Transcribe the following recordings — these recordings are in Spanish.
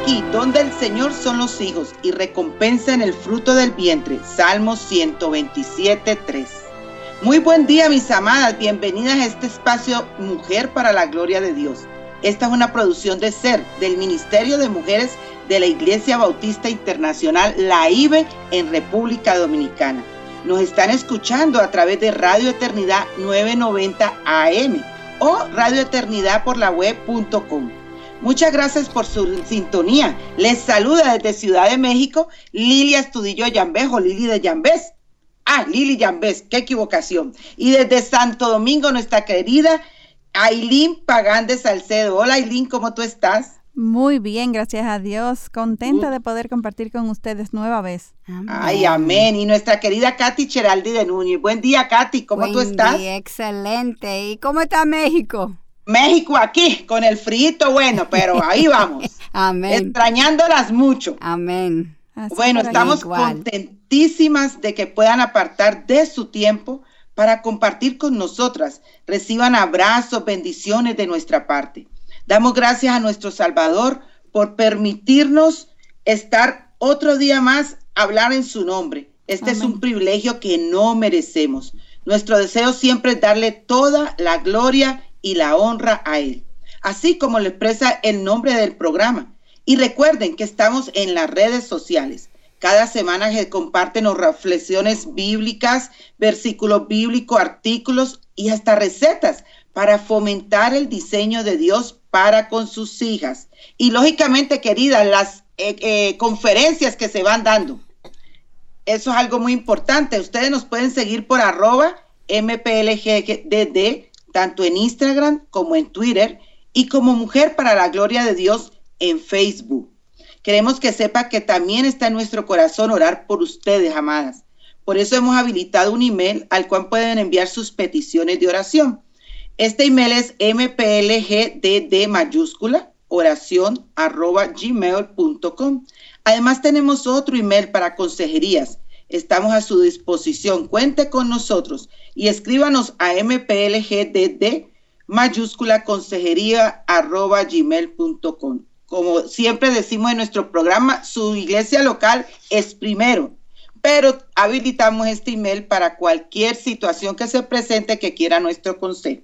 Aquí donde el Señor son los hijos y recompensa en el fruto del vientre. Salmo 127, 3. Muy buen día, mis amadas. Bienvenidas a este espacio Mujer para la Gloria de Dios. Esta es una producción de SER, del Ministerio de Mujeres de la Iglesia Bautista Internacional, la IBE, en República Dominicana. Nos están escuchando a través de Radio Eternidad 990 AM o Radio Eternidad por la web.com. Muchas gracias por su sintonía. Les saluda desde Ciudad de México Lilia Estudillo Yambés o Lili de Yambés. Ah, Lili Yambés, qué equivocación. Y desde Santo Domingo, nuestra querida Ailín Pagán de Salcedo. Hola Ailín, ¿cómo tú estás? Muy bien, gracias a Dios. Contenta de poder compartir con ustedes nueva vez. Ay, amén. Y nuestra querida Katy Cheraldi de Núñez. Buen día, Katy, ¿cómo tú estás? Día, excelente. ¿Y cómo está México? México aquí, con el frito bueno, pero ahí vamos. Amén. Extrañándolas mucho. Amén. bueno, estamos contentísimas de que puedan apartar de su tiempo para compartir con nosotras. Reciban abrazos, bendiciones de nuestra parte. Damos gracias a nuestro Salvador por permitirnos estar otro día más, hablar en su nombre. Este es un privilegio que no merecemos. Nuestro deseo siempre es darle toda la gloria y la honra a Él, así como le expresa el nombre del programa. Y recuerden que estamos en las redes sociales. Cada semana se comparten reflexiones bíblicas, versículos bíblicos, artículos y hasta recetas para fomentar el diseño de Dios para con sus hijas. Y lógicamente, queridas, las eh, eh, conferencias que se van dando. Eso es algo muy importante. Ustedes nos pueden seguir por arroba tanto en Instagram como en Twitter y como Mujer para la Gloria de Dios en Facebook. Queremos que sepa que también está en nuestro corazón orar por ustedes, amadas. Por eso hemos habilitado un email al cual pueden enviar sus peticiones de oración. Este email es mplgdd mayúscula oración arroba gmail.com. Además tenemos otro email para consejerías Estamos a su disposición. Cuente con nosotros y escríbanos a mplgdd mayúscula consejería arroba gmail.com. Como siempre decimos en nuestro programa, su iglesia local es primero, pero habilitamos este email para cualquier situación que se presente que quiera nuestro consejo.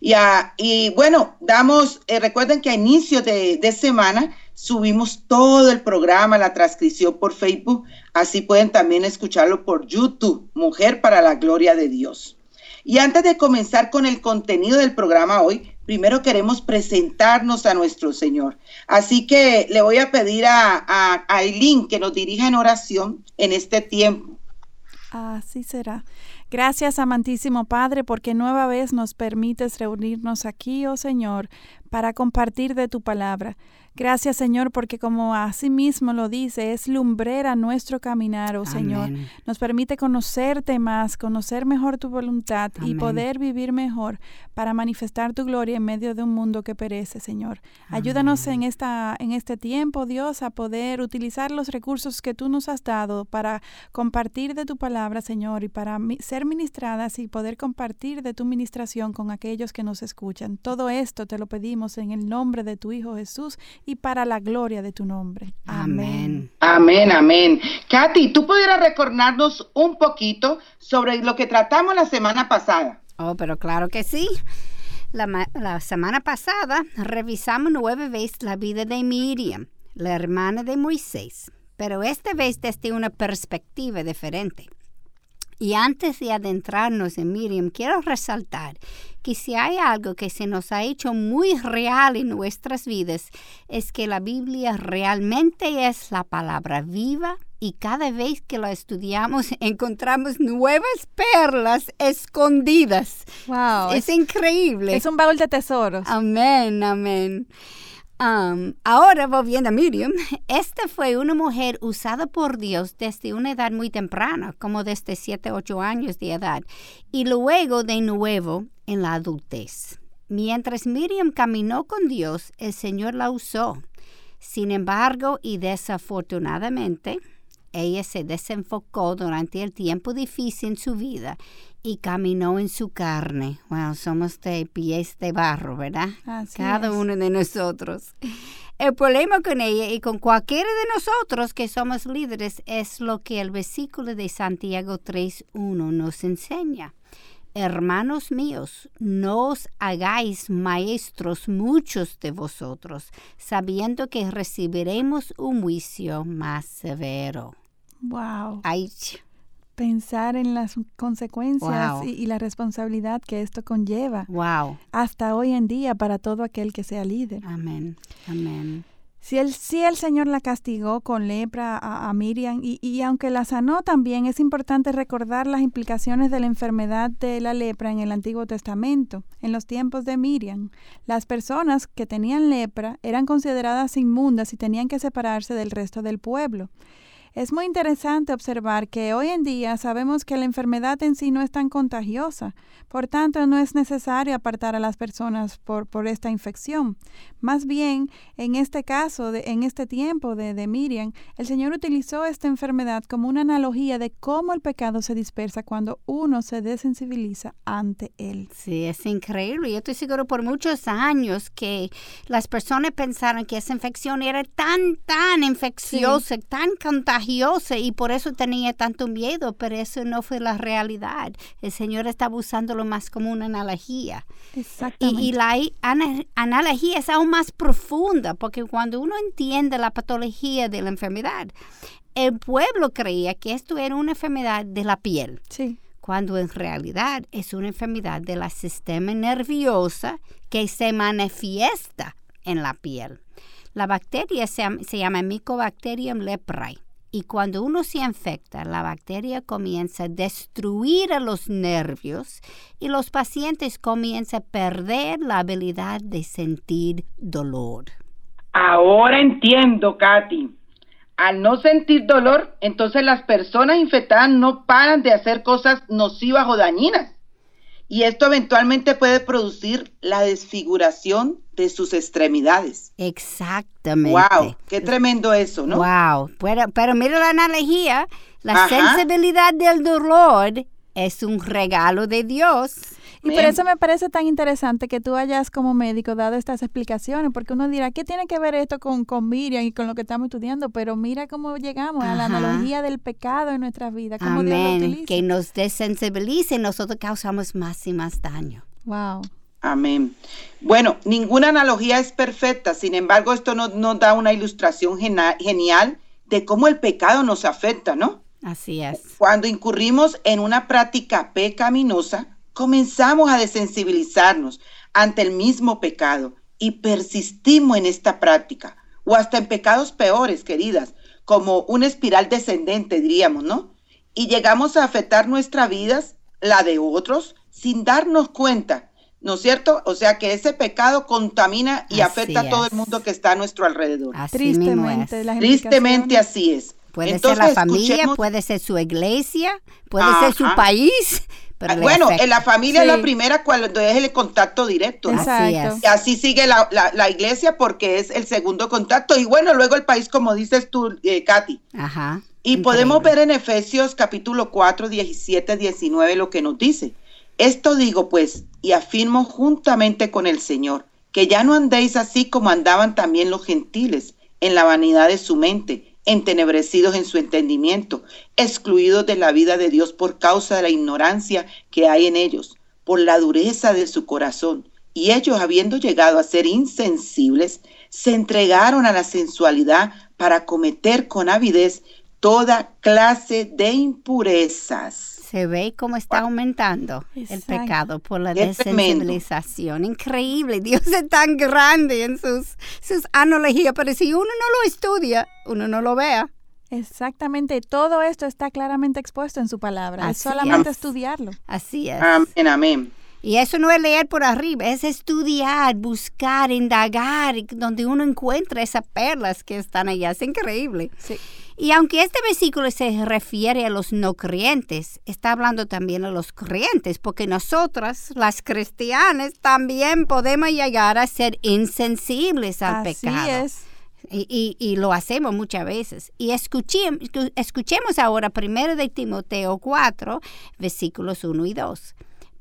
Y, y bueno, damos, eh, recuerden que a inicio de, de semana subimos todo el programa, la transcripción por Facebook, así pueden también escucharlo por YouTube, Mujer para la Gloria de Dios. Y antes de comenzar con el contenido del programa hoy, primero queremos presentarnos a nuestro Señor. Así que le voy a pedir a, a Aileen que nos dirija en oración en este tiempo. Así será. Gracias, amantísimo Padre, porque nueva vez nos permites reunirnos aquí, oh Señor, para compartir de tu palabra. Gracias, Señor, porque como así mismo lo dice, es lumbrera nuestro caminar, oh Señor. Nos permite conocerte más, conocer mejor tu voluntad y poder vivir mejor para manifestar tu gloria en medio de un mundo que perece, Señor. Ayúdanos en esta en este tiempo, Dios, a poder utilizar los recursos que tú nos has dado para compartir de tu palabra, Señor, y para ser ministradas y poder compartir de tu ministración con aquellos que nos escuchan. Todo esto te lo pedimos en el nombre de tu Hijo Jesús y para la gloria de tu nombre. Amén. Amén, amén. Katy, ¿tú pudieras recordarnos un poquito sobre lo que tratamos la semana pasada? Oh, pero claro que sí. La, la semana pasada revisamos nueve veces la vida de Miriam, la hermana de Moisés, pero esta vez desde una perspectiva diferente. Y antes de adentrarnos en Miriam, quiero resaltar que si hay algo que se nos ha hecho muy real en nuestras vidas, es que la Biblia realmente es la palabra viva y cada vez que la estudiamos encontramos nuevas perlas escondidas. Wow. Es, increíble. Es un baúl de tesoros. Amén, amén. Ahora, volviendo a Miriam, esta fue una mujer usada por Dios desde una edad muy temprana, como desde 7, 8 años de edad, y luego de nuevo en la adultez. Mientras Miriam caminó con Dios, el Señor la usó. Sin embargo, y desafortunadamente, ella se desenfocó durante el tiempo difícil en su vida y caminó en su carne. Wow, somos de pies de barro, ¿verdad? Así Cada es. uno de nosotros. El problema con ella y con cualquiera de nosotros que somos líderes es lo que el versículo de Santiago 3.1 nos enseña. Hermanos míos, no os hagáis maestros muchos de vosotros, sabiendo que recibiremos un juicio más severo. Wow. Ay, Pensar en las consecuencias Wow. y, y la responsabilidad que esto conlleva wow. hasta hoy en día para todo aquel que sea líder. Amén. Amén. Si el, si el Señor la castigó con lepra a, a Miriam y, y aunque la sanó también, es importante recordar las implicaciones de la enfermedad de la lepra en el Antiguo Testamento. En los tiempos de Miriam, las personas que tenían lepra eran consideradas inmundas y tenían que separarse del resto del pueblo. Es muy interesante observar que hoy en día sabemos que la enfermedad en sí no es tan contagiosa, por tanto no es necesario apartar a las personas por, por esta infección. Más bien, en este caso, de, en este tiempo de, de Miriam, el Señor utilizó esta enfermedad como una analogía de cómo el pecado se dispersa cuando uno se desensibiliza ante él. Sí, es increíble. Yo estoy seguro por muchos años que las personas pensaron que esa infección era tan, tan infecciosa, tan contagiosa y por eso tenía tanto miedo, pero eso no fue la realidad. El Señor estaba usándolo más como una analogía. Exactamente. Y, y la ana- analogía es aún más profunda, porque cuando uno entiende la patología de la enfermedad, el pueblo creía que esto era una enfermedad de la piel sí, cuando en realidad es una enfermedad del sistema nervioso que se manifiesta en la piel. La bacteria se, se llama Mycobacterium leprae y cuando uno se infecta, la bacteria comienza a destruir a los nervios y los pacientes comienzan a perder la habilidad de sentir dolor. Ahora entiendo, Katy. Al no sentir dolor, entonces las personas infectadas no paran de hacer cosas nocivas o dañinas. Y esto eventualmente puede producir la desfiguración de sus extremidades. Exactamente. ¡Wow! ¡Qué tremendo eso, ¿no? Wow, pero, pero mira la analogía, la Ajá. sensibilidad del dolor es un regalo de Dios. Y por eso me parece tan interesante que tú hayas como médico dado estas explicaciones, porque uno dirá, ¿qué tiene que ver esto con, con Miriam y con lo que estamos estudiando? Pero mira cómo llegamos a la analogía del pecado en nuestras vidas, cómo Dios lo Amén. utiliza. Que nos desensibilice y nosotros causamos más y más daño. Wow. Amén. Bueno, ninguna analogía es perfecta, sin embargo, esto nos, nos da una ilustración gena- genial de cómo el pecado nos afecta, ¿no? Así es. Cuando incurrimos en una práctica pecaminosa, comenzamos a desensibilizarnos ante el mismo pecado y persistimos en esta práctica, o hasta en pecados peores, queridas, como una espiral descendente, diríamos, ¿no? Y llegamos a afectar nuestras vidas, la de otros, sin darnos cuenta, ¿no es cierto? O sea que ese pecado contamina y Así afecta a todo el mundo que está a nuestro alrededor. Así Tristemente. las Tristemente así es. Puede Entonces, ser la familia, escuchemos- puede ser su iglesia, puede ser su país. Pero Ah, bueno, afecta. en la familia es la primera cuando es el contacto directo. ¿no? Así Exacto. es. Y así sigue la, la- la iglesia porque es el segundo contacto. Y bueno, luego el país, como dices tú, eh, Katy. Ajá. Y Increíble. podemos ver en Efesios capítulo 4, 17, 19 lo que nos dice. Esto digo pues, y afirmo juntamente con el Señor, que ya no andéis así como andaban también los gentiles, en la vanidad de su mente, entenebrecidos en su entendimiento, excluidos de la vida de Dios por causa de la ignorancia que hay en ellos, por la dureza de su corazón. Y ellos, habiendo llegado a ser insensibles, se entregaron a la sensualidad para cometer con avidez toda clase de impurezas. Se ve cómo está aumentando el pecado por la Es tremendo. desensibilización. Increíble. Dios es tan grande en sus, sus analogías, pero si uno no lo estudia, uno no lo vea. Exactamente, todo esto está claramente expuesto en su palabra. es Así solamente es. estudiarlo. Así es. Amén, amén. Y eso no es leer por arriba, es estudiar, buscar, indagar, donde uno encuentra esas perlas que están allá. Es increíble. Sí. Y aunque este versículo se refiere a los no creyentes, está hablando también a los creyentes, porque nosotras, las cristianas, también podemos llegar a ser insensibles al Así pecado. es. Y, y- y lo hacemos muchas veces. Y escuchem- escu- escuchemos ahora primero de Timoteo 4, versículos 1 y 2.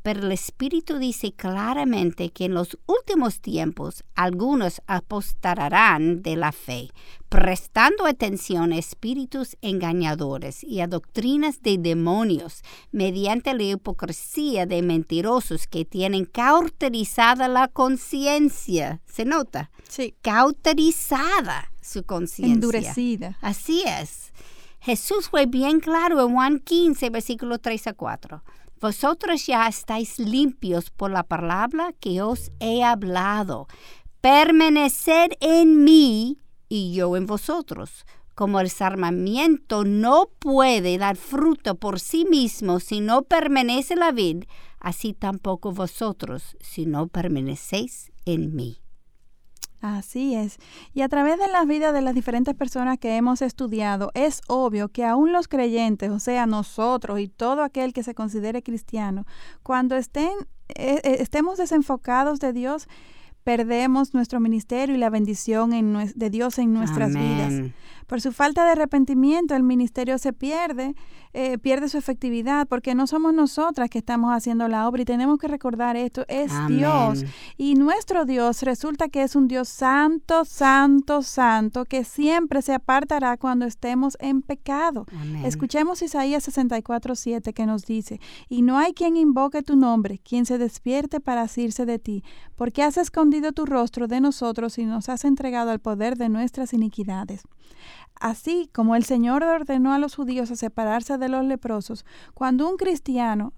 Pero el Espíritu dice claramente que en los últimos tiempos algunos apostarán de la fe, prestando atención a espíritus engañadores y a doctrinas de demonios, mediante la hipocresía de mentirosos que tienen cauterizada la conciencia. ¿Se nota? Sí. cauterizada su conciencia. Endurecida. Así es. Jesús fue bien claro en Juan 15, versículo 3 a 4. Vosotros ya estáis limpios por la palabra que os he hablado. Permaneced en mí y yo en vosotros. Como el sarmiento no puede dar fruto por sí mismo si no permanece la vid, así tampoco vosotros si no permanecéis en mí. Así es. Y a través de las vidas de las diferentes personas que hemos estudiado, es obvio que aún los creyentes, o sea, nosotros y todo aquel que se considere cristiano, cuando estén, eh, eh, estemos desenfocados de Dios, perdemos nuestro ministerio y la bendición de Dios en nuestras vidas. Por su falta de arrepentimiento, el ministerio se pierde, eh, pierde su efectividad, porque no somos nosotras que estamos haciendo la obra y tenemos que recordar esto, es Amén. Dios. Y nuestro Dios resulta que es un Dios santo, santo, santo, que siempre se apartará cuando estemos en pecado. Amén. Escuchemos Isaías 64, 7 que nos dice, y no hay quien invoque tu nombre, quien se despierte para asirse de ti, porque has escondido tu rostro de nosotros y nos has entregado al poder de nuestras iniquidades. Así como el Señor ordenó a los judíos a separarse de los leprosos, cuando un cristiano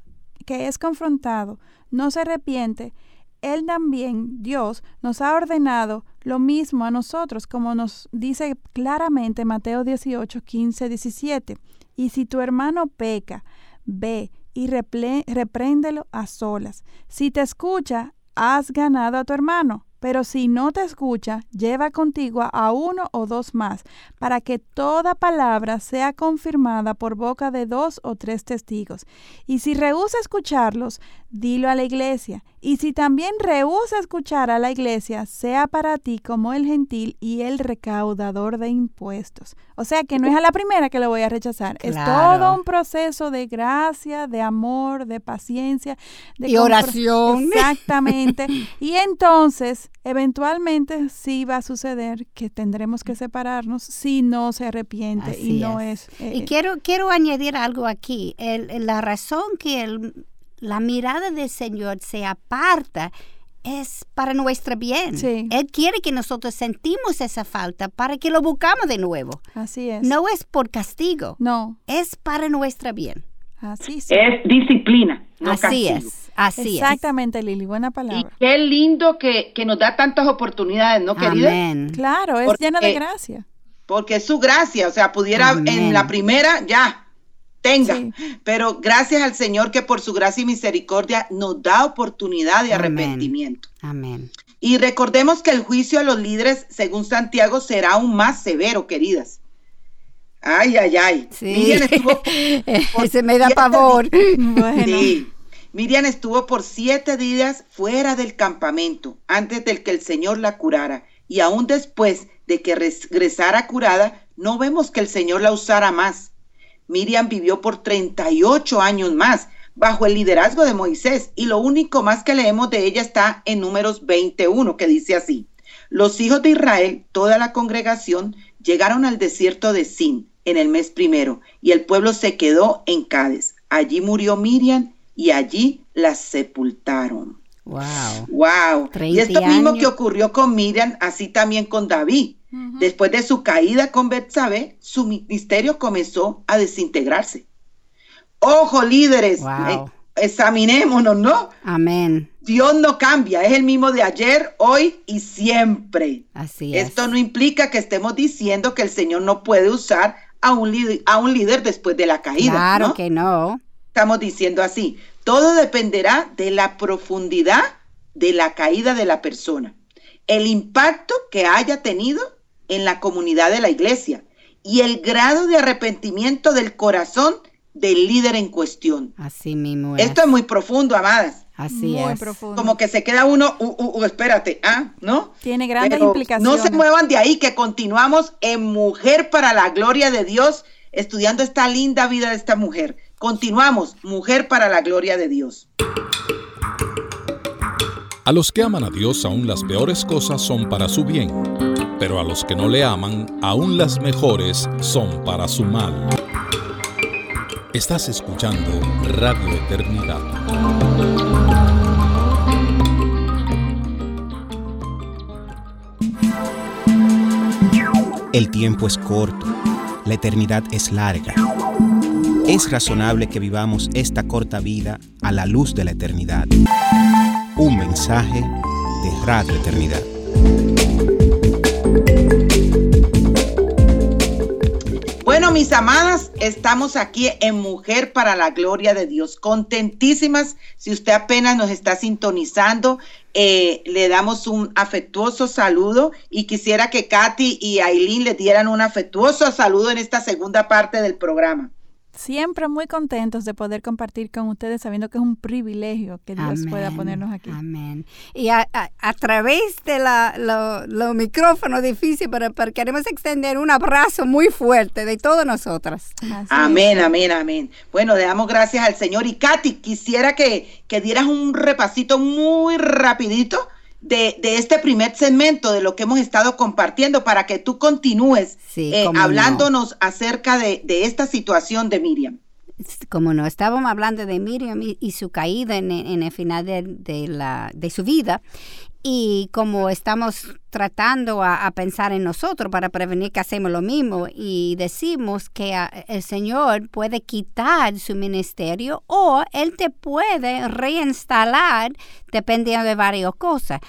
que es confrontado no se arrepiente, Él también, Dios, nos ha ordenado lo mismo a nosotros, como nos dice claramente Mateo 18, 15, 17. Y si tu hermano peca, ve y repréndelo a solas. Si te escucha, has ganado a tu hermano. Pero si no te escucha, lleva contigo a uno o dos más, para que toda palabra sea confirmada por boca de dos o tres testigos. Y si rehúsa escucharlos, dilo a la iglesia. Y si también rehúsa escuchar a la iglesia, sea para ti como el gentil y el recaudador de impuestos. O sea que no es a la primera que lo voy a rechazar. Es todo un proceso de gracia, de amor, de paciencia, de Y oración. Exactamente. y entonces, eventualmente sí va a suceder que tendremos que separarnos si no se arrepiente Así y no es. es. eh, Y quiero, quiero añadir algo aquí. El- la razón que el- la mirada del Señor se aparta es para nuestro bien. Sí. Él quiere que nosotros sentimos esa falta para que lo buscamos de nuevo. así es. No es por castigo, No, es para nuestro bien. así sí. Es disciplina, no así castigo. es, así Exactamente, Lili, buena Y palabra. qué lindo que, que nos da tantas oportunidades, ¿no, es. querida? Amén. Claro, es Porque- lleno de gracia. Porque es su gracia, o sea, pudiera Amén. en la primera, ya, tenga. Sí. Pero gracias al Señor que por su gracia y misericordia nos da oportunidad de Amén. arrepentimiento. Amén. Y recordemos que el juicio a los líderes, según Santiago, será aún más severo, queridas. Ay, ay, ay. Sí. Miriam estuvo Ese me da pavor. Bueno, Sí. Miriam estuvo por siete días fuera del campamento antes de que el Señor la curara. Y aún después de que regresara curada, no vemos que el Señor la usara más. Miriam vivió por 38 años más bajo el liderazgo de Moisés y lo único más que leemos de ella está en números 21 que dice así. Los hijos de Israel, toda la congregación, llegaron al desierto de Sin en el mes primero y el pueblo se quedó en Cádiz. Allí murió Miriam y allí la sepultaron. Wow. Wow. 30 Y esto mismo años. que ocurrió con Miriam, así también con David. Después de su caída con Betsabé, su ministerio comenzó a desintegrarse. Ojo, líderes, eh, examinémonos, ¿no? Amén. Dios no cambia, es el mismo de ayer, hoy y siempre. Así es. Esto no implica que estemos diciendo que el Señor no puede usar a un, líder, a un líder después de la caída. Claro que no. Estamos diciendo así. Todo dependerá de la profundidad de la caída de la persona, el impacto que haya tenido en la comunidad de la iglesia y el grado de arrepentimiento del corazón del líder en cuestión. Así mismo Esto es muy profundo, amadas. Así muy es. profundo. Como que se queda uno, uh, uh, uh, espérate, ah, ¿no? Tiene grandes Pero implicaciones. No se muevan de ahí, que continuamos en Mujer para la Gloria de Dios, estudiando esta linda vida de esta mujer. Continuamos, Mujer para la Gloria de Dios. A los que aman a Dios aún las peores cosas son para su bien, pero a los que no le aman aún las mejores son para su mal. Estás escuchando Radio Eternidad. El tiempo es corto, la eternidad es larga. Es razonable que vivamos esta corta vida a la luz de la eternidad. Un mensaje de Radio Eternidad. Bueno, mis amadas, estamos aquí en Mujer para la Gloria de Dios. Contentísimas, si usted apenas nos está sintonizando, eh, le damos un afectuoso saludo y quisiera que Katy y Aileen le dieran un afectuoso saludo en esta segunda parte del programa. Siempre muy contentos de poder compartir con ustedes, sabiendo que es un privilegio que Dios pueda ponernos aquí. Amén. Y a, a, a través de la, lo, los micrófonos difíciles, pero, pero, queremos extender un abrazo muy fuerte de todas nosotras. Así amén, es. amén, amén. Bueno, le damos gracias al Señor. Y Katy, quisiera que, que dieras un repasito muy rapidito de, de, este primer segmento de lo que hemos estado compartiendo para que tú continúes sí, eh, hablándonos no. acerca de, de, esta situación de Miriam. Como no, estábamos hablando de Miriam y, y su caída en, en, el final de, de, la, de su vida y como estamos tratando a, pensar en nosotros para prevenir que hacemos lo mismo y decimos que a, el Señor puede quitar su ministerio o Él te puede reinstalar dependiendo de varias cosas.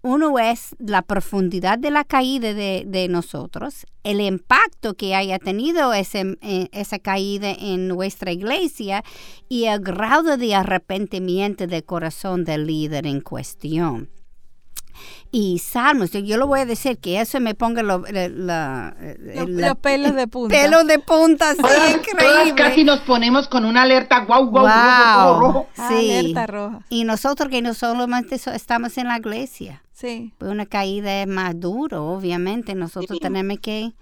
Uno es la profundidad de la caída de, de nosotros, el impacto que haya tenido ese, eh, esa caída en nuestra iglesia y el grado de arrepentimiento del corazón del líder en cuestión y salmos. Yo, yo lo voy a decir que eso me ponga lo, la, la, los, la, los pelos de punta. Pelos de punta, sí, todas, increíble. Todas casi nos ponemos con una alerta guau, guau, wow. rojo, rojo. Sí. Alerta roja. Y nosotros que no solamente estamos en la iglesia. Sí. Pues una caída es más duro, obviamente. Nosotros sí. tenemos que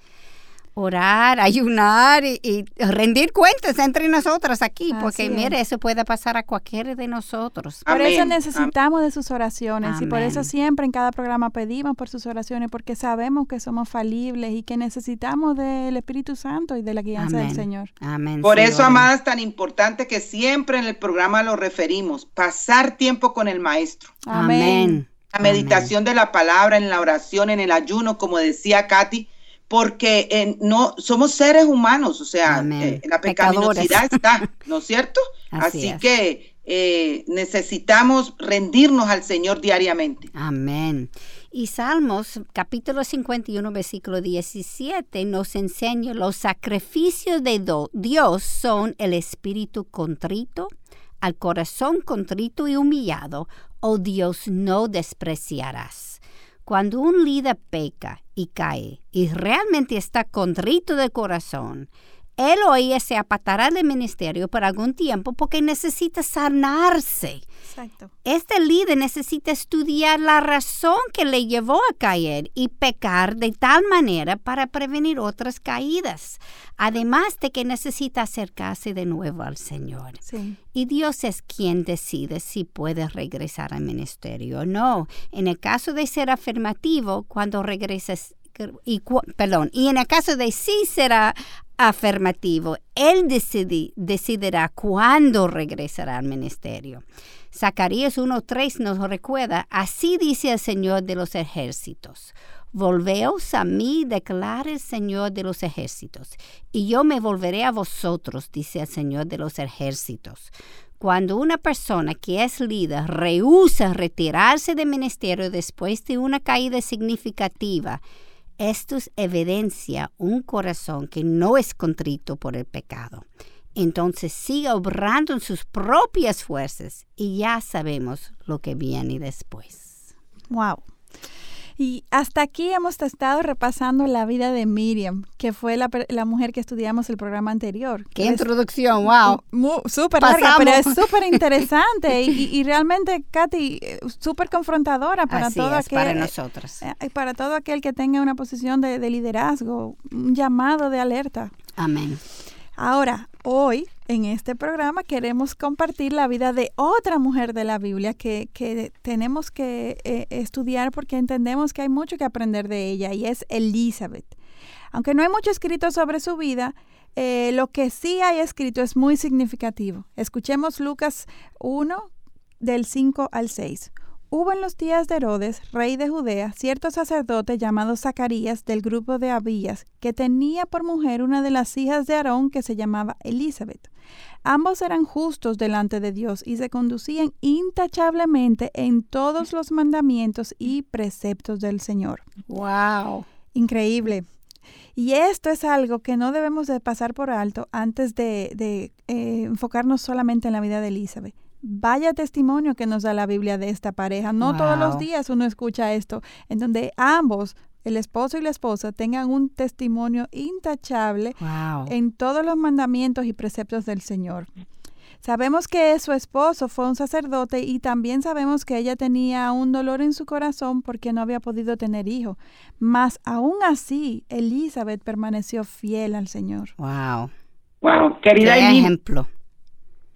orar, ayunar y, y, rendir cuentas entre nosotras aquí, Así porque es. mire, eso puede pasar a cualquiera de nosotros. Por Amén. eso necesitamos Amén. de sus oraciones Amén. y por eso siempre en cada programa pedimos por sus oraciones, porque sabemos que somos falibles y que necesitamos del Espíritu Santo y de la guianza del Señor. Amén. Por eso, amadas, tan importante que siempre en el programa lo referimos, pasar tiempo con el Maestro. Amén. La meditación de la palabra, en la oración, en el ayuno, como decía Katy, porque eh, no somos seres humanos, o sea, eh, la pecaminosidad está, ¿no es cierto? Así, Así es. que eh, necesitamos rendirnos al Señor diariamente. Amén. Y Salmos capítulo 51, versículo 17 nos enseña los sacrificios de Dios son el espíritu contrito, al corazón contrito y humillado, oh Dios, no despreciarás. Cuando un líder peca y cae y realmente está contrito de corazón, él o ella se apartará del ministerio por algún tiempo porque necesita sanarse. Exacto. Este líder necesita estudiar la razón que le llevó a caer y pecar de tal manera para prevenir otras caídas. Además de que necesita acercarse de nuevo al Señor. Sí. Y Dios es quien decide si puede regresar al ministerio o no. En el caso de ser afirmativo, cuando regreses y perdón, y en el caso de sí será afirmativo. Él decidirá cuándo regresará al ministerio. Zacarías 1.3 nos recuerda, así dice el Señor de los ejércitos. Volveos a mí, declara el Señor de los ejércitos, y yo me volveré a vosotros, dice el Señor de los ejércitos. Cuando una persona que es líder rehúsa retirarse del ministerio después de una caída significativa, esto evidencia un corazón que no es contrito por el pecado. Entonces sigue obrando en sus propias fuerzas y ya sabemos lo que viene después. Wow. Y hasta aquí hemos estado repasando la vida de Miriam, que fue la, mujer que estudiamos el programa anterior. ¡Qué introducción! ¡Wow! Súper larga, pero es súper interesante y, realmente, Katy, súper confrontadora para todo aquel, para nosotros. Eh, para todo aquel que tenga una posición de liderazgo, un llamado de alerta. Amén. Ahora, hoy en este programa queremos compartir la vida de otra mujer de la Biblia que, tenemos que eh, estudiar porque entendemos que hay mucho que aprender de ella y es Elizabeth. Aunque no hay mucho escrito sobre su vida, eh, lo que sí hay escrito es muy significativo. Escuchemos Lucas 1 del 5 al 6. Hubo en los días de Herodes, rey de Judea, cierto sacerdote llamado Zacarías del grupo de Abías, que tenía por mujer una de las hijas de Aarón que se llamaba Elizabeth. Ambos eran justos delante de Dios y se conducían intachablemente en todos los mandamientos y preceptos del Señor. ¡Wow! Increíble. Y esto es algo que no debemos de pasar por alto antes de, eh, enfocarnos solamente en la vida de Elizabeth. Vaya testimonio que nos da la Biblia de esta pareja. No todos los días uno escucha esto, en donde ambos, el esposo y la esposa, tengan un testimonio intachable en todos los mandamientos y preceptos del Señor. Sabemos que su esposo fue un sacerdote y también sabemos que ella tenía un dolor en su corazón porque no había podido tener hijo. Mas aún así, Elizabeth permaneció fiel al Señor. Wow. Wow, querida Qué ejemplo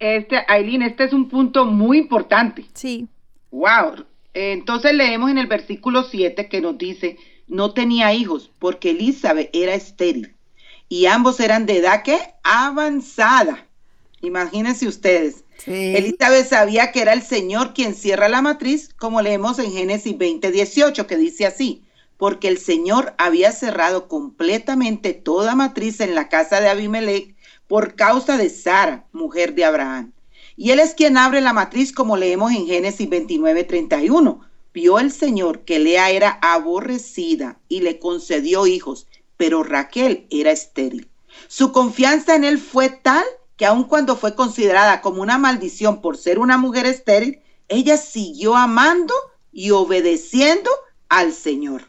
este, Aileen, este es un punto muy importante. Sí. Wow. Entonces leemos en el versículo 7 que nos dice, no tenía hijos porque Elizabeth era estéril y ambos eran de edad que avanzada. Imagínense ustedes. Elizabeth sabía que era el Señor quien cierra la matriz, como leemos en Génesis 20, 18, que dice así, porque el Señor había cerrado completamente toda matriz en la casa de Abimelech por causa de Sara, mujer de Abraham. Y él es quien abre la matriz como leemos en Génesis 29, 31. Vio el Señor que Lea era aborrecida y le concedió hijos, pero Raquel era estéril. Su confianza en él fue tal que aun cuando fue considerada como una maldición por ser una mujer estéril, ella siguió amando y obedeciendo al Señor.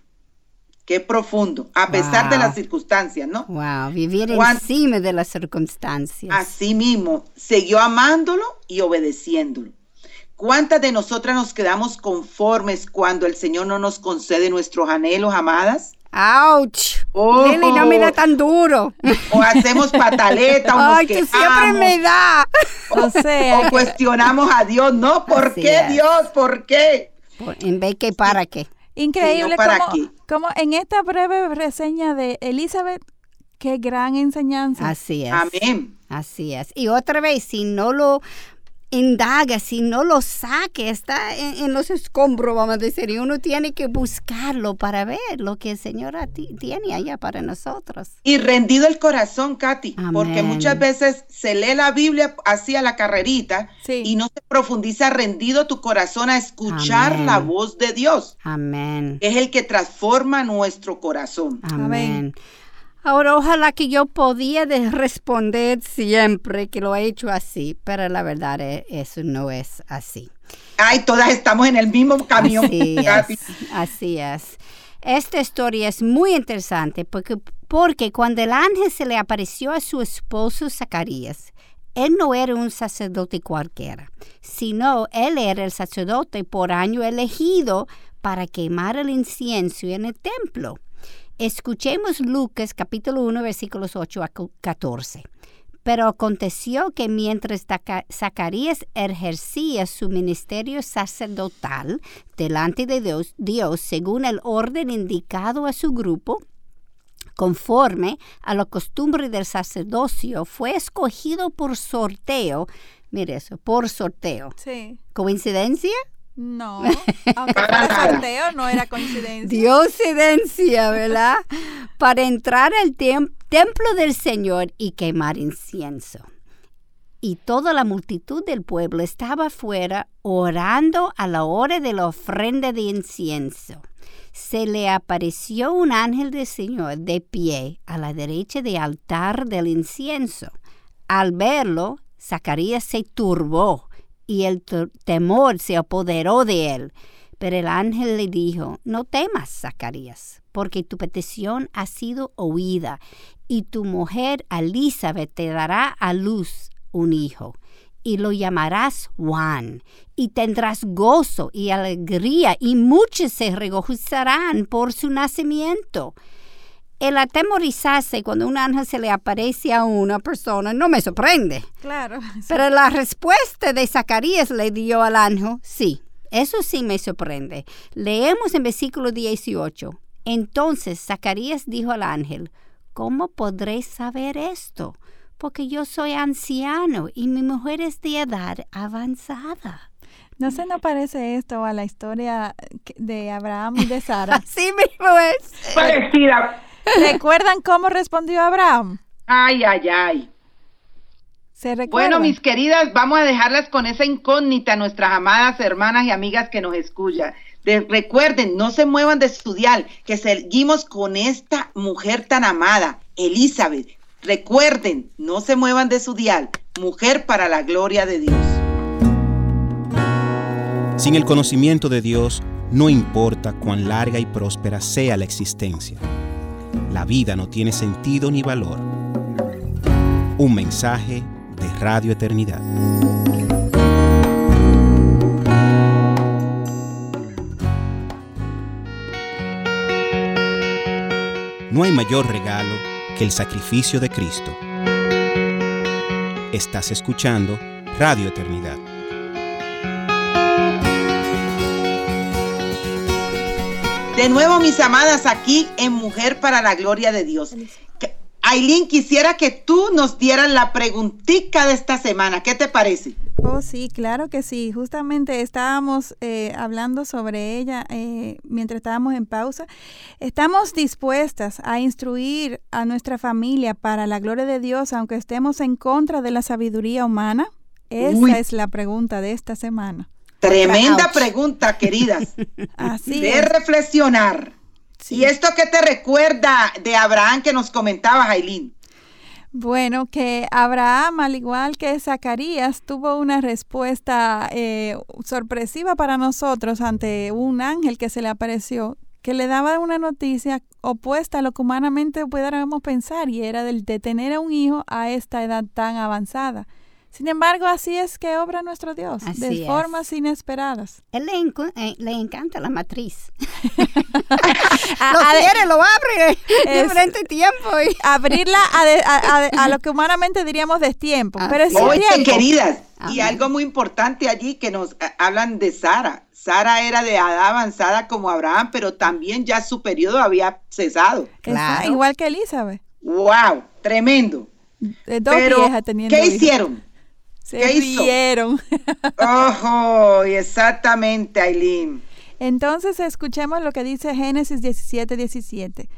Qué profundo, a pesar de las circunstancias, ¿no? Wow, vivir encima de las circunstancias. Así mismo, siguió amándolo y obedeciéndolo. ¿Cuántas de nosotras nos quedamos conformes cuando el Señor no nos concede nuestros anhelos, amadas? ¡Auch! Oh, no me da tan duro. O hacemos pataleta, o nos Ay, que siempre me da. O, sea, o cuestionamos a Dios, ¿no? ¿Por qué Dios? ¿Por qué? en vez que para qué. Increíble como, en esta breve reseña de Elizabeth, qué gran enseñanza. Así es. Amén. Así es. Y otra vez, si no lo indaga, si no lo saque, está en, los escombros, vamos a decir, y uno tiene que buscarlo para ver lo que el Señor tiene allá para nosotros. Y rendido el corazón, Katy, porque muchas veces se lee la Biblia así a la carrerita y no se profundiza rendido tu corazón a escuchar la voz de Dios. Amén. Es el que transforma nuestro corazón. Amén. Ahora, ojalá que yo podía responder siempre que lo he hecho así, pero la verdad es, eso no es así. Ay, todas estamos en el mismo camión. Así es, así es. Esta historia es muy interesante porque, porque cuando el ángel se le apareció a su esposo Zacarías, él no era un sacerdote cualquiera, sino él era el sacerdote por año elegido para quemar el incienso en el templo. Escuchemos Lucas capítulo 1 versículos 8 a 14. Pero aconteció que mientras Zacarías ejercía su ministerio sacerdotal delante de Dios, Dios, según el orden indicado a su grupo, conforme a la costumbre del sacerdocio, fue escogido por sorteo. Mire eso, por sorteo. Sí. ¿Coincidencia? No, aunque fuera sorteo, no era coincidencia. Diosidencia, ¿verdad? Para entrar al templo del Señor y quemar incienso. Y toda la multitud del pueblo estaba afuera orando a la hora de la ofrenda de incienso. Se le apareció un ángel del Señor de pie a la derecha del altar del incienso. Al verlo, Zacarías se turbó y el temor se apoderó de él. Pero el ángel le dijo, no temas, Zacarías, porque tu petición ha sido oída, y tu mujer Elizabeth te dará a luz un hijo, y lo llamarás Juan, y tendrás gozo y alegría, y muchos se regocijarán por su nacimiento el atemorizarse cuando un ángel se le aparece a una persona no me sorprende. Claro. Pero la respuesta de Zacarías le dio al ángel, sí, eso sí me sorprende. Leemos en versículo 18. Entonces Zacarías dijo al ángel, ¿cómo podré saber esto? Porque yo soy anciano y mi mujer es de edad avanzada. ¿No se nos parece esto a la historia de Abraham y de Sara? sí mismo es. Parecida. ¿Recuerdan cómo respondió Abraham? Ay, ay, ay. ¿Se bueno, mis queridas, vamos a dejarlas con esa incógnita, nuestras amadas hermanas y amigas que nos escuchan. recuerden, no se muevan de estudiar, que seguimos con esta mujer tan amada, Elizabeth. Recuerden, no se muevan de su dial, mujer para la gloria de Dios. Sin el conocimiento de Dios, no importa cuán larga y próspera sea la existencia la vida no tiene sentido ni valor. Un mensaje de Radio Eternidad. No hay mayor regalo que el sacrificio de Cristo. Estás escuchando Radio Eternidad. De nuevo, mis amadas, aquí en Mujer para la Gloria de Dios. Aileen, quisiera que tú nos dieras la preguntita de esta semana. ¿Qué te parece? Oh, sí, claro que sí. Justamente estábamos eh, hablando sobre ella eh, mientras estábamos en pausa. Estamos dispuestas a instruir a nuestra familia para la gloria de Dios, aunque estemos en contra de la sabiduría humana. Esa es la pregunta de esta semana. Tremenda pregunta, queridas. Así de reflexionar. ¿Y esto qué te recuerda de Abraham que nos comentaba, Jailín? Bueno, que Abraham, al igual que Zacarías, tuvo una respuesta eh, sorpresiva para nosotros ante un ángel que se le apareció, que le daba una noticia opuesta a lo que humanamente pudiéramos pensar, y era del de tener a un hijo a esta edad tan avanzada. Sin embargo, así es que obra nuestro Dios, de formas inesperadas. Él le, eh, le, encanta la matriz. lo quiere, lo abre de frente tiempo. Y... Abrirla a, lo que humanamente diríamos de tiempo. pero es Oye, queridas, y algo muy importante allí que nos eh, hablan de Sara. Sara era de edad avanzada como Abraham, pero también ya su periodo había cesado. Claro. igual que Elizabeth. ¡Wow! Tremendo. dos viejas teniendo ¿Qué hicieron? Se ¿Qué Ojo, exactamente, Aileen. Entonces escuchemos lo que dice Génesis 17, 17.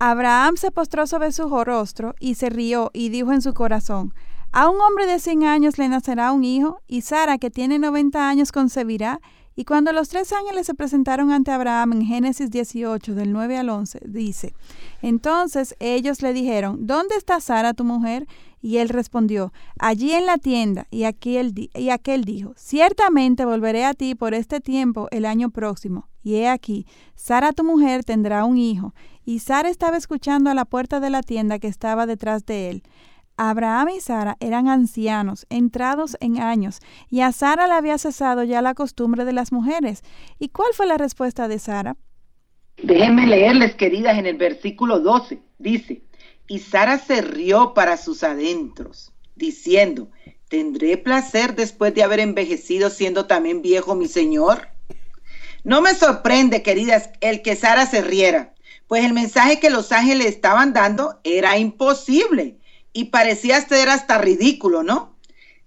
Abraham se postró sobre su rostro y se rió y dijo en su corazón, a un hombre de 100 años le nacerá un hijo, y Sara, que tiene 90 años, concebirá. Y cuando los tres ángeles se presentaron ante Abraham en Génesis 18, del 9 al 11, dice, entonces ellos le dijeron, ¿dónde está Sara tu mujer? Y él respondió, allí en la tienda. Y, y aquel dijo, ciertamente volveré a ti por este tiempo el año próximo. Y he aquí, Sara tu mujer tendrá un hijo. Y Sara estaba escuchando a la puerta de la tienda que estaba detrás de él. Abraham y Sara eran ancianos, entrados en años, y a Sara le había cesado ya la costumbre de las mujeres. ¿Y cuál fue la respuesta de Sara? Déjenme leerles, queridas, en el versículo 12. Dice, y Sara se rió para sus adentros, diciendo, ¿tendré placer después de haber envejecido siendo también viejo mi señor? No me sorprende, queridas, el que Sara se riera, pues el mensaje que los ángeles estaban dando era imposible y parecía ser hasta ridículo, ¿no?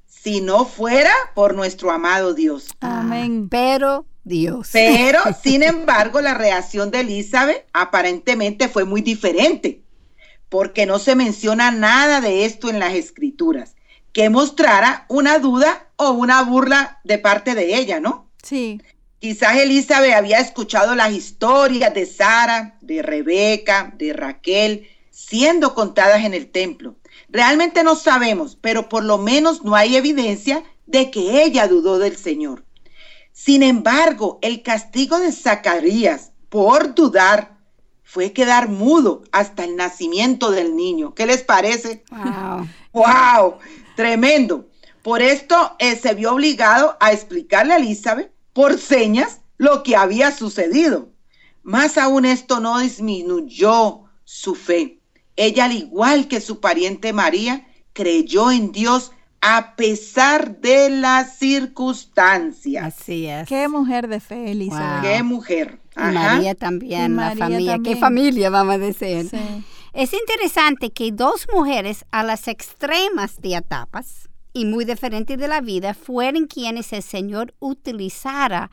Si no fuera por nuestro amado Dios. Amén. Pero Dios. Pero, sin embargo, la reacción de Elizabeth aparentemente fue muy diferente, porque no se menciona nada de esto en las escrituras, que mostrara una duda o una burla de parte de ella, ¿no? Sí. Quizás Elizabeth había escuchado las historias de Sara, de Rebeca, de Raquel, siendo contadas en el templo. Realmente no sabemos, pero por lo menos no hay evidencia de que ella dudó del Señor. Sin embargo, el castigo de Zacarías por dudar fue quedar mudo hasta el nacimiento del niño. ¿Qué les parece? Wow. ¡Wow! Tremendo. Por esto eh, se vio obligado a explicarle a Elizabeth por señas lo que había sucedido. Más aún esto no disminuyó su fe. Ella, al igual que su pariente María, creyó en Dios a pesar de las circunstancias. Así es. Qué mujer de fe, Elizabeth. Wow. ¡Qué mujer! Ajá. María también, Y la familia. ¿Qué también. familia vamos a decir? Sí. Es interesante que dos mujeres a las extremas de etapas y muy diferentes de la vida fueron quienes el Señor utilizara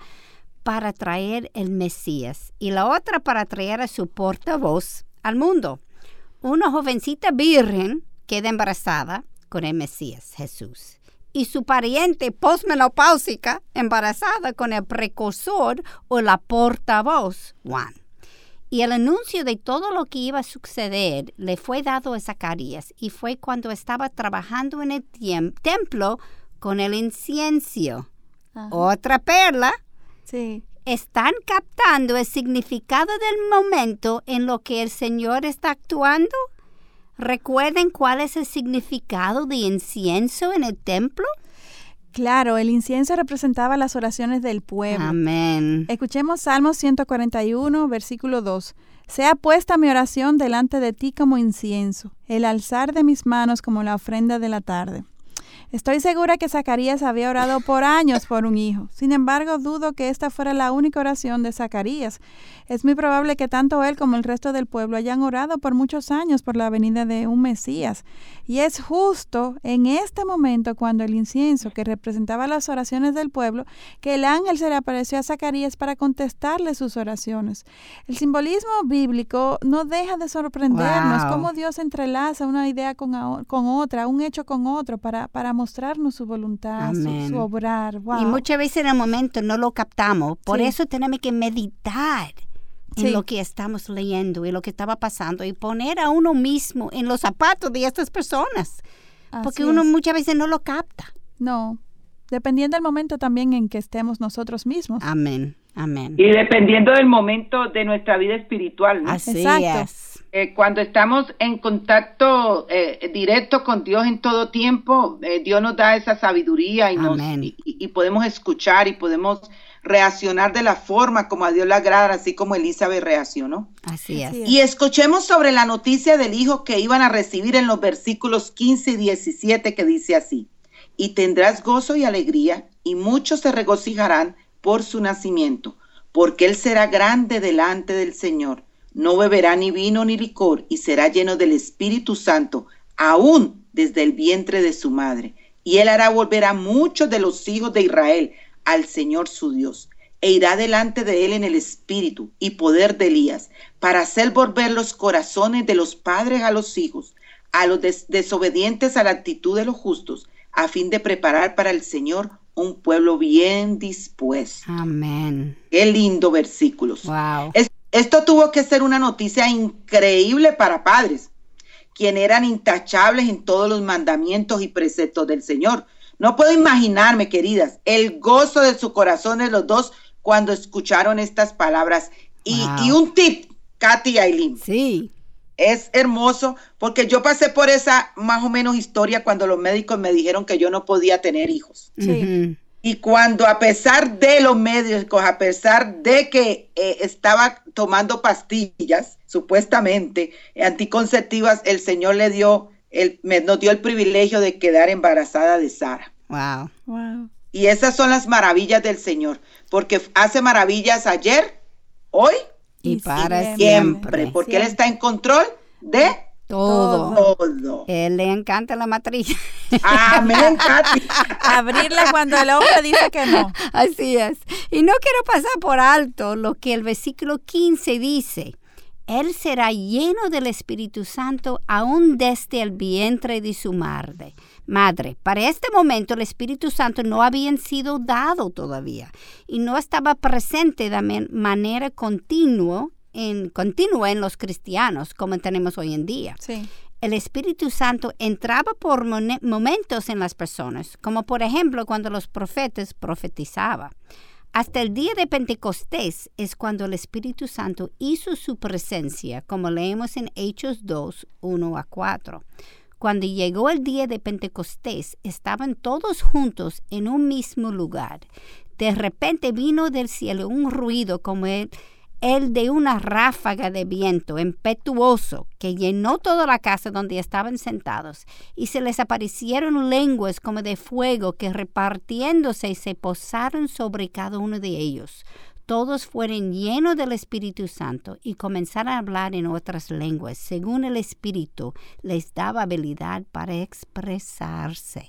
para traer el Mesías y la otra para traer a su portavoz al mundo. Una jovencita virgen queda embarazada con el Mesías, Jesús. Y su pariente posmenopáusica embarazada con el precursor o la portavoz, Juan. Y el anuncio de todo lo que iba a suceder le fue dado a Zacarías y fue cuando estaba trabajando en el templo con el incienso. Ajá. Otra perla, Sí. están captando el significado del momento en lo que el Señor está actuando. ¿Recuerden cuál es el significado de incienso en el templo? Claro, el incienso representaba las oraciones del pueblo. Amén. Escuchemos Salmos 141, versículo 2. Sea puesta mi oración delante de ti como incienso, el alzar de mis manos como la ofrenda de la tarde. Estoy segura que Zacarías había orado por años por un hijo. Sin embargo, dudo que esta fuera la única oración de Zacarías. Es muy probable que tanto él como el resto del pueblo hayan orado por muchos años por la venida de un Mesías. Y es justo en este momento cuando el incienso que representaba las oraciones del pueblo, que el ángel se le apareció a Zacarías para contestarle sus oraciones. El simbolismo bíblico no deja de sorprendernos Wow. cómo Dios entrelaza una idea con, con otra, un hecho con otro, para, para mostrarnos su voluntad, su, su obrar. Wow. Y muchas veces en el momento no lo captamos. Por Sí. eso tenemos que meditar en Sí. lo que estamos leyendo y lo que estaba pasando y poner a uno mismo en los zapatos de estas personas. Porque uno es. muchas veces no lo capta. No, dependiendo del momento también en que estemos nosotros mismos. Amén. Amén. Y dependiendo del momento de nuestra vida espiritual, ¿no? Así Exacto. es. Eh, cuando estamos en contacto eh, directo con Dios en todo tiempo, eh, Dios nos da esa sabiduría y, nos, y, podemos escuchar y podemos reaccionar de la forma como a Dios le agrada, así como Elizabeth reaccionó. Así es. Así es. Y escuchemos sobre la noticia del hijo que iban a recibir en los versículos 15 y 17 que dice así, y tendrás gozo y alegría, y muchos se regocijarán por su nacimiento, porque él será grande delante del Señor, no beberá ni vino ni licor, y será lleno del Espíritu Santo, aún desde el vientre de su madre. Y él hará volver a muchos de los hijos de Israel al Señor su Dios, e irá delante de él en el espíritu y poder de Elías, para hacer volver los corazones de los padres a los hijos, a los des- desobedientes a la actitud de los justos, a fin de preparar para el Señor un pueblo bien dispuesto. Amén. Qué lindo versículos. Wow. Es- esto tuvo que ser una noticia increíble para padres, quienes eran intachables en todos los mandamientos y preceptos del Señor. No puedo imaginarme, queridas, el gozo de su corazón de los dos cuando escucharon estas palabras. Y, Wow. y un tip, Katy y Aileen, Sí. es hermoso porque yo pasé por esa más o menos historia cuando los médicos me dijeron que yo no podía tener hijos. Sí. Y cuando a pesar de los médicos, a pesar de que eh, estaba tomando pastillas, supuestamente eh, anticonceptivas, el Señor le dio, el, me, nos dio el privilegio de quedar embarazada de Sara. Wow. Wow. Y esas son las maravillas del Señor, porque hace maravillas ayer, hoy Y, para siempre. Porque Él está en control de todo. Él le encanta la matriz. Ah, me encanta. Abrirla cuando el hombre dice que no. Así es. Y no quiero pasar por alto lo que el versículo 15 dice. Él será lleno del Espíritu Santo aún desde el vientre de su madre. Madre, para este momento el Espíritu Santo no había sido dado todavía y no estaba presente de manera continua en, continua en los cristianos como tenemos hoy en día. El Espíritu Santo entraba por momentos en las personas, como por ejemplo cuando los profetas profetizaban. Hasta el día de Pentecostés es cuando el Espíritu Santo hizo su presencia, como leemos en Hechos 2, 1 a 4. Cuando llegó el día de Pentecostés, estaban todos juntos en un mismo lugar. De repente vino del cielo un ruido como el, el de una ráfaga de viento impetuoso que llenó toda la casa donde estaban sentados, y se les aparecieron lenguas como de fuego que repartiéndose se posaron sobre cada uno de ellos. Todos fueron llenos del Espíritu Santo y comenzaron a hablar en otras lenguas, según el Espíritu les daba habilidad para expresarse.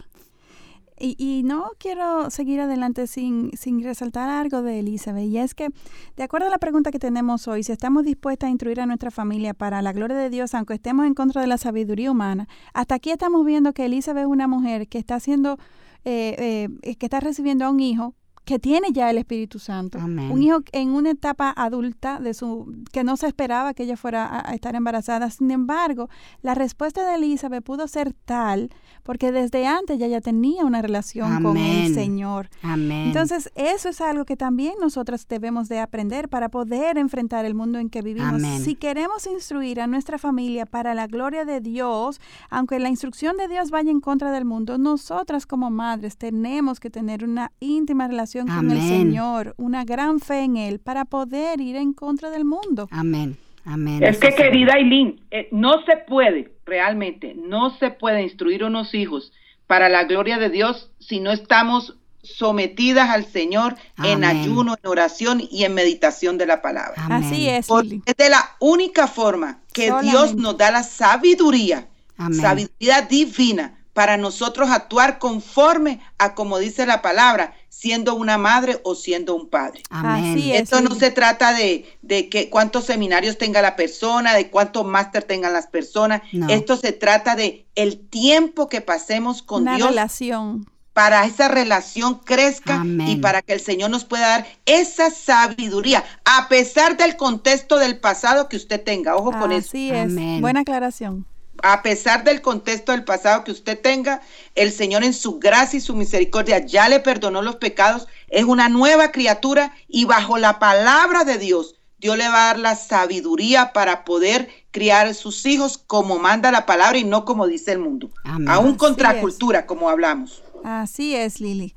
Y, no quiero seguir adelante sin, sin resaltar algo de Elizabeth, y es que, de acuerdo a la pregunta que tenemos hoy, si estamos dispuestas a instruir a nuestra familia para la gloria de Dios, aunque estemos en contra de la sabiduría humana, hasta aquí estamos viendo que Elizabeth es una mujer que está haciendo, eh, eh, que está recibiendo a un hijo que tiene ya el Espíritu Santo. Un hijo en una etapa adulta de su que no se esperaba que ella fuera a, estar embarazada. Sin embargo, la respuesta de Elizabeth pudo ser tal porque desde antes ya ya tenía una relación con el Señor. Entonces, eso es algo que también nosotras debemos de aprender para poder enfrentar el mundo en que vivimos. Si queremos instruir a nuestra familia para la gloria de Dios, aunque la instrucción de Dios vaya en contra del mundo, nosotras como madres tenemos que tener una íntima relación con el Señor, una gran fe en Él para poder ir en contra del mundo. Amén. Amén. Es que, querida Aileen, eh, no se puede, realmente, no se puede instruir unos hijos para la gloria de Dios si no estamos sometidas al Señor en ayuno, en oración y en meditación de la palabra. Así es. es de la única forma que Dios nos da la sabiduría, sabiduría divina para nosotros actuar conforme a como dice la palabra, siendo una madre o siendo un padre. Amén. Esto no se trata de, de que cuántos seminarios tenga la persona, de cuántos máster tengan las personas. Esto se trata de el tiempo que pasemos con una Dios. relación para esa relación crezca y para que el Señor nos pueda dar esa sabiduría, a pesar del contexto del pasado que usted tenga. Ojo con eso. Así es. Buena aclaración a pesar del contexto del pasado que usted tenga, el Señor en su gracia y su misericordia ya le perdonó los pecados, es una nueva criatura y bajo la palabra de Dios, Dios le va a dar la sabiduría para poder criar a sus hijos como manda la palabra y no como dice el mundo. Aún contracultura, como hablamos. Así es, Lili.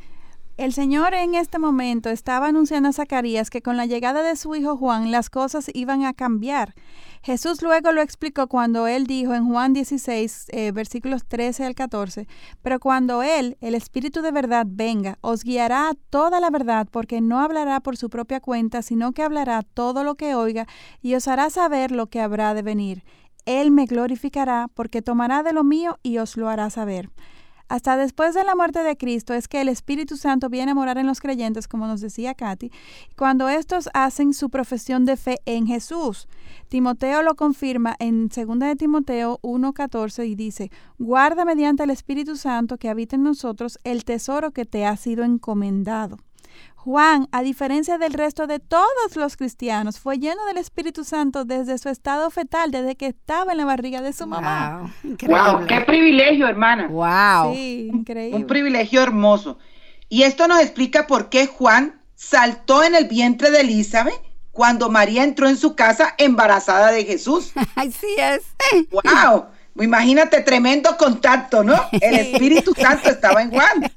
El Señor en este momento estaba anunciando a Zacarías que con la llegada de su hijo Juan las cosas iban a cambiar. Jesús luego lo explicó cuando él dijo en Juan 16, eh, versículos 13 al 14, pero cuando él, el Espíritu de verdad, venga, os guiará a toda la verdad, porque no hablará por su propia cuenta, sino que hablará todo lo que oiga y os hará saber lo que habrá de venir. Él me glorificará, porque tomará de lo mío y os lo hará saber. Hasta después de la muerte de Cristo es que el Espíritu Santo viene a morar en los creyentes, como nos decía Katy, cuando estos hacen su profesión de fe en Jesús. Timoteo lo confirma en 2 de Timoteo 1:14 y dice, guarda mediante el Espíritu Santo que habita en nosotros el tesoro que te ha sido encomendado. Juan, a diferencia del resto de todos los cristianos, fue lleno del Espíritu Santo desde su estado fetal, desde que estaba en la barriga de su mamá. Wow, qué privilegio, hermana. Wow. Sí, increíble. Un privilegio hermoso. Y esto nos explica por qué Juan saltó en el vientre de Elizabeth cuando María entró en su casa embarazada de Jesús. Así es. Wow. Imagínate tremendo contacto, ¿no? El Espíritu Santo estaba en Juan.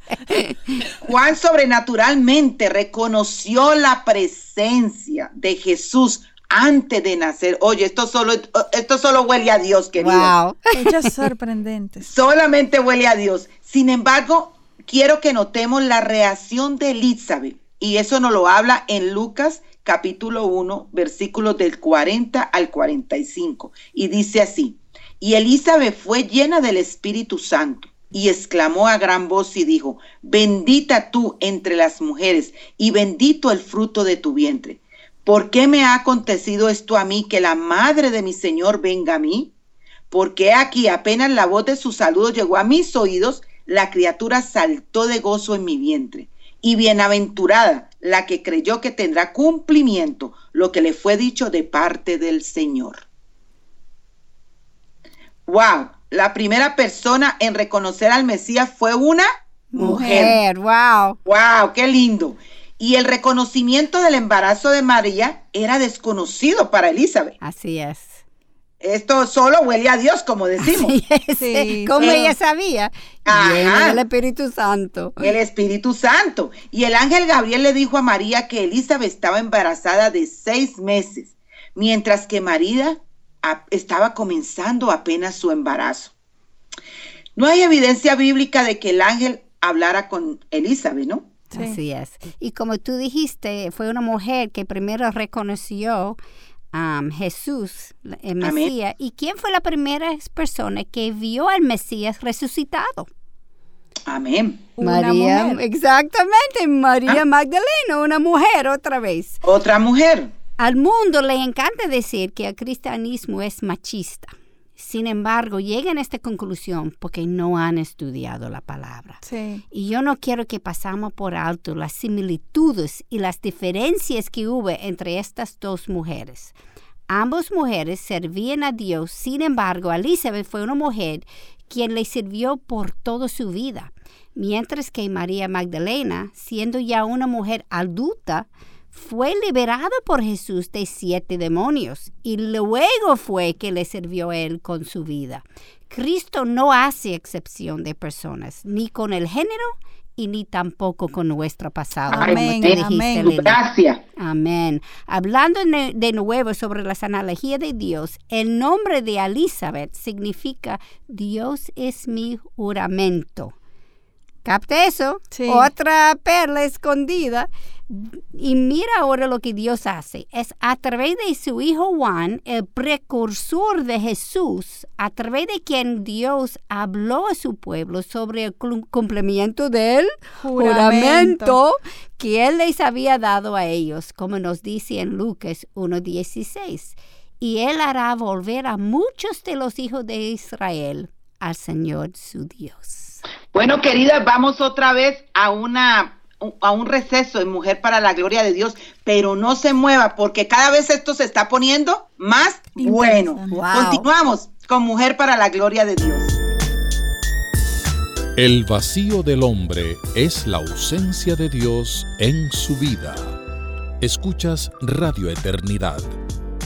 Juan sobrenaturalmente reconoció la presencia de Jesús antes de nacer. Oye, esto solo, esto solo huele a Dios, querido. Wow. Hechos sorprendentes. Solamente huele a Dios. Sin embargo, quiero que notemos la reacción de Elizabeth y eso nos lo habla en Lucas capítulo 1, versículos del 40 al 45. Y dice así, y Elizabeth fue llena del Espíritu Santo y exclamó a gran voz y dijo, bendita tú entre las mujeres y bendito el fruto de tu vientre. ¿Por qué me ha acontecido esto a mí que la madre de mi Señor venga a mí? Porque aquí apenas la voz de su saludo llegó a mis oídos, la criatura saltó de gozo en mi vientre. Y bienaventurada la que creyó que tendrá cumplimiento lo que le fue dicho de parte del Señor. Wow, la primera persona en reconocer al Mesías fue una mujer. Mujer, wow. Wow, qué lindo. Y el reconocimiento del embarazo de María era desconocido para Elizabeth. Así es. Esto solo huele a Dios, como decimos. Así es. Sí, Como pero- ella sabía. Ajá. Del Espíritu Santo. El Espíritu Santo. Y el ángel Gabriel le dijo a María que Elizabeth estaba embarazada de seis meses, mientras que María a- estaba comenzando apenas su embarazo. No hay evidencia bíblica de que el ángel hablara con Elizabeth, ¿no? Sí. Así es. Y como tú dijiste, fue una mujer que primero reconoció a Jesús, el Amén. Mesías. ¿Y quién fue la primera persona que vio al Mesías resucitado? Amén. Una María, mujer. exactamente, María Ah. Magdalena, una mujer otra vez. Otra mujer. Al mundo le encanta decir que el cristianismo es machista. Sin embargo, llegan a esta conclusión porque no han estudiado la palabra. Sí. Y yo no quiero que pasamos por alto las similitudes y las diferencias que hubo entre estas dos mujeres. Ambas mujeres servían a Dios, sin embargo, Elizabeth fue una mujer quien le sirvió por toda su vida, mientras que María Magdalena, siendo ya una mujer adulta, fue liberada por Jesús de siete demonios y luego fue que le sirvió a él con su vida. Cristo no hace excepción de personas, ni con el género y ni tampoco con nuestro pasado. Amén, dijiste, amén. Lili. Gracias. Amén. Hablando de nuevo sobre las analogías de Dios, el nombre de Elizabeth significa Dios es mi juramento. ¿Capta eso? Sí. Otra perla escondida. Y mira ahora lo que Dios hace. Es a través de su hijo Juan, el precursor de Jesús, a través de quien Dios habló a su pueblo sobre el cum- cumplimiento del juramento que Él les había dado a ellos, como nos dice en Lucas 1.16. Y Él hará volver a muchos de los hijos de Israel al Señor su Dios. Bueno, queridas, vamos otra vez a una a un receso en Mujer para la Gloria de Dios, pero no se mueva porque cada vez esto se está poniendo más bueno. Wow. Continuamos con Mujer para la Gloria de Dios. El vacío del hombre es la ausencia de Dios en su vida. Escuchas Radio Eternidad,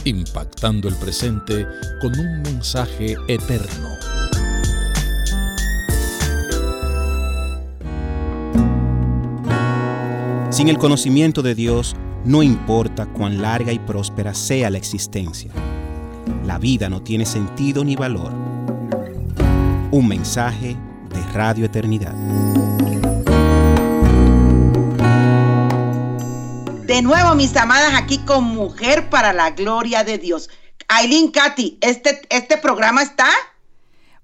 impactando el presente con un mensaje eterno. Sin el conocimiento de Dios, no importa cuán larga y próspera sea la existencia. La vida no tiene sentido ni valor. Un mensaje de Radio Eternidad. De nuevo, mis amadas, aquí con Mujer para la Gloria de Dios. Aileen, Katy, este, este programa está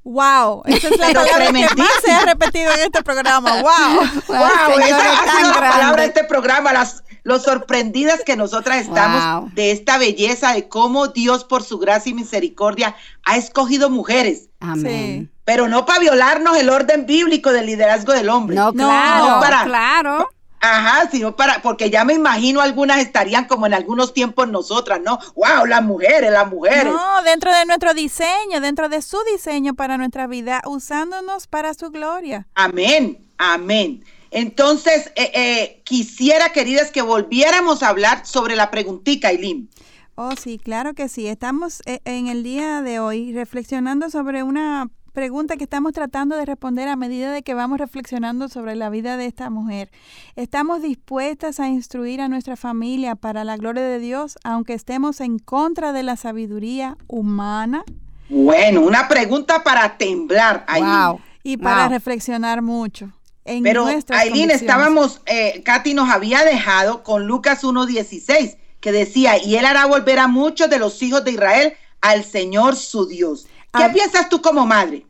Wow, esa es la Pero palabra que más se ha repetido en este programa. Wow. Wow, Señor, esa es ha sido la palabra de este programa, las, lo sorprendidas que nosotras estamos Wow. de esta belleza, de cómo Dios por su gracia y misericordia ha escogido mujeres, Amén. pero no para violarnos el orden bíblico del liderazgo del hombre. No, No, claro, para- claro. Ajá, sino para, porque ya me imagino algunas estarían como en algunos tiempos nosotras, ¿no? Wow, las mujeres, las mujeres. No, dentro de nuestro diseño, dentro de su diseño para nuestra vida, usándonos para su gloria. Amén, amén. Entonces, eh, eh, quisiera, queridas, que volviéramos a hablar sobre la preguntita, Aileen. Oh, sí, claro que sí. Estamos eh, en el día de hoy reflexionando sobre una pregunta que estamos tratando de responder a medida de que vamos reflexionando sobre la vida de esta mujer. ¿Estamos dispuestas a instruir a nuestra familia para la gloria de Dios, aunque estemos en contra de la sabiduría humana? Bueno, una pregunta para temblar, Aileen. Wow. Y para Wow. reflexionar mucho. en Pero Aileen, estábamos, eh, Katy nos había dejado con Lucas 1.16, que decía, y él hará volver a muchos de los hijos de Israel al Señor su Dios. ¿Qué Ah. piensas tú como madre?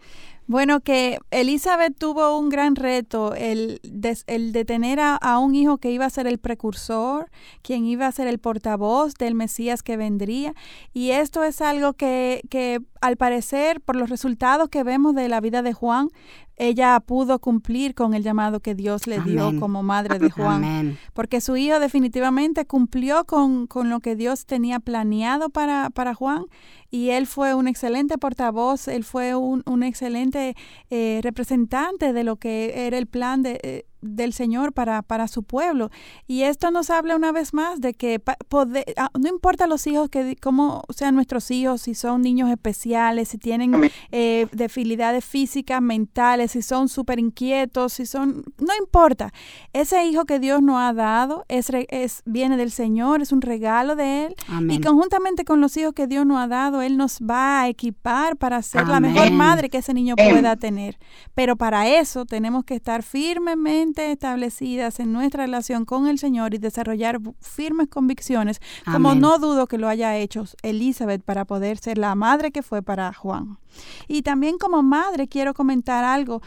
Bueno, que Elizabeth tuvo un gran reto, el de, el de tener a, a un hijo que iba a ser el precursor, quien iba a ser el portavoz del Mesías que vendría. Y esto es algo que, que al parecer, por los resultados que vemos de la vida de Juan, ella pudo cumplir con el llamado que Dios le dio Amén. como madre de Juan. Amén. Porque su hijo definitivamente cumplió con, con lo que Dios tenía planeado para, para Juan y él fue un excelente portavoz, él fue un, un excelente eh, representante de lo que era el plan de, eh, del Señor para, para su pueblo. Y esto nos habla una vez más de que ah, no importa los hijos, que di- cómo sean nuestros hijos, si son niños especiales, si tienen eh, debilidades físicas, mentales, si son súper inquietos, si son, no importa. Ese hijo que Dios nos ha dado es, re- es viene del Señor, es un regalo de Él. Amén. Y conjuntamente con los hijos que Dios nos ha dado, Él nos va a equipar para ser la mejor madre que ese niño pueda tener. Pero para eso tenemos que estar firmemente establecidas en nuestra relación con el Señor y desarrollar firmes convicciones, como no dudo que lo haya hecho Elizabeth para poder ser la madre que fue para Juan. Y también como madre quiero comentar algo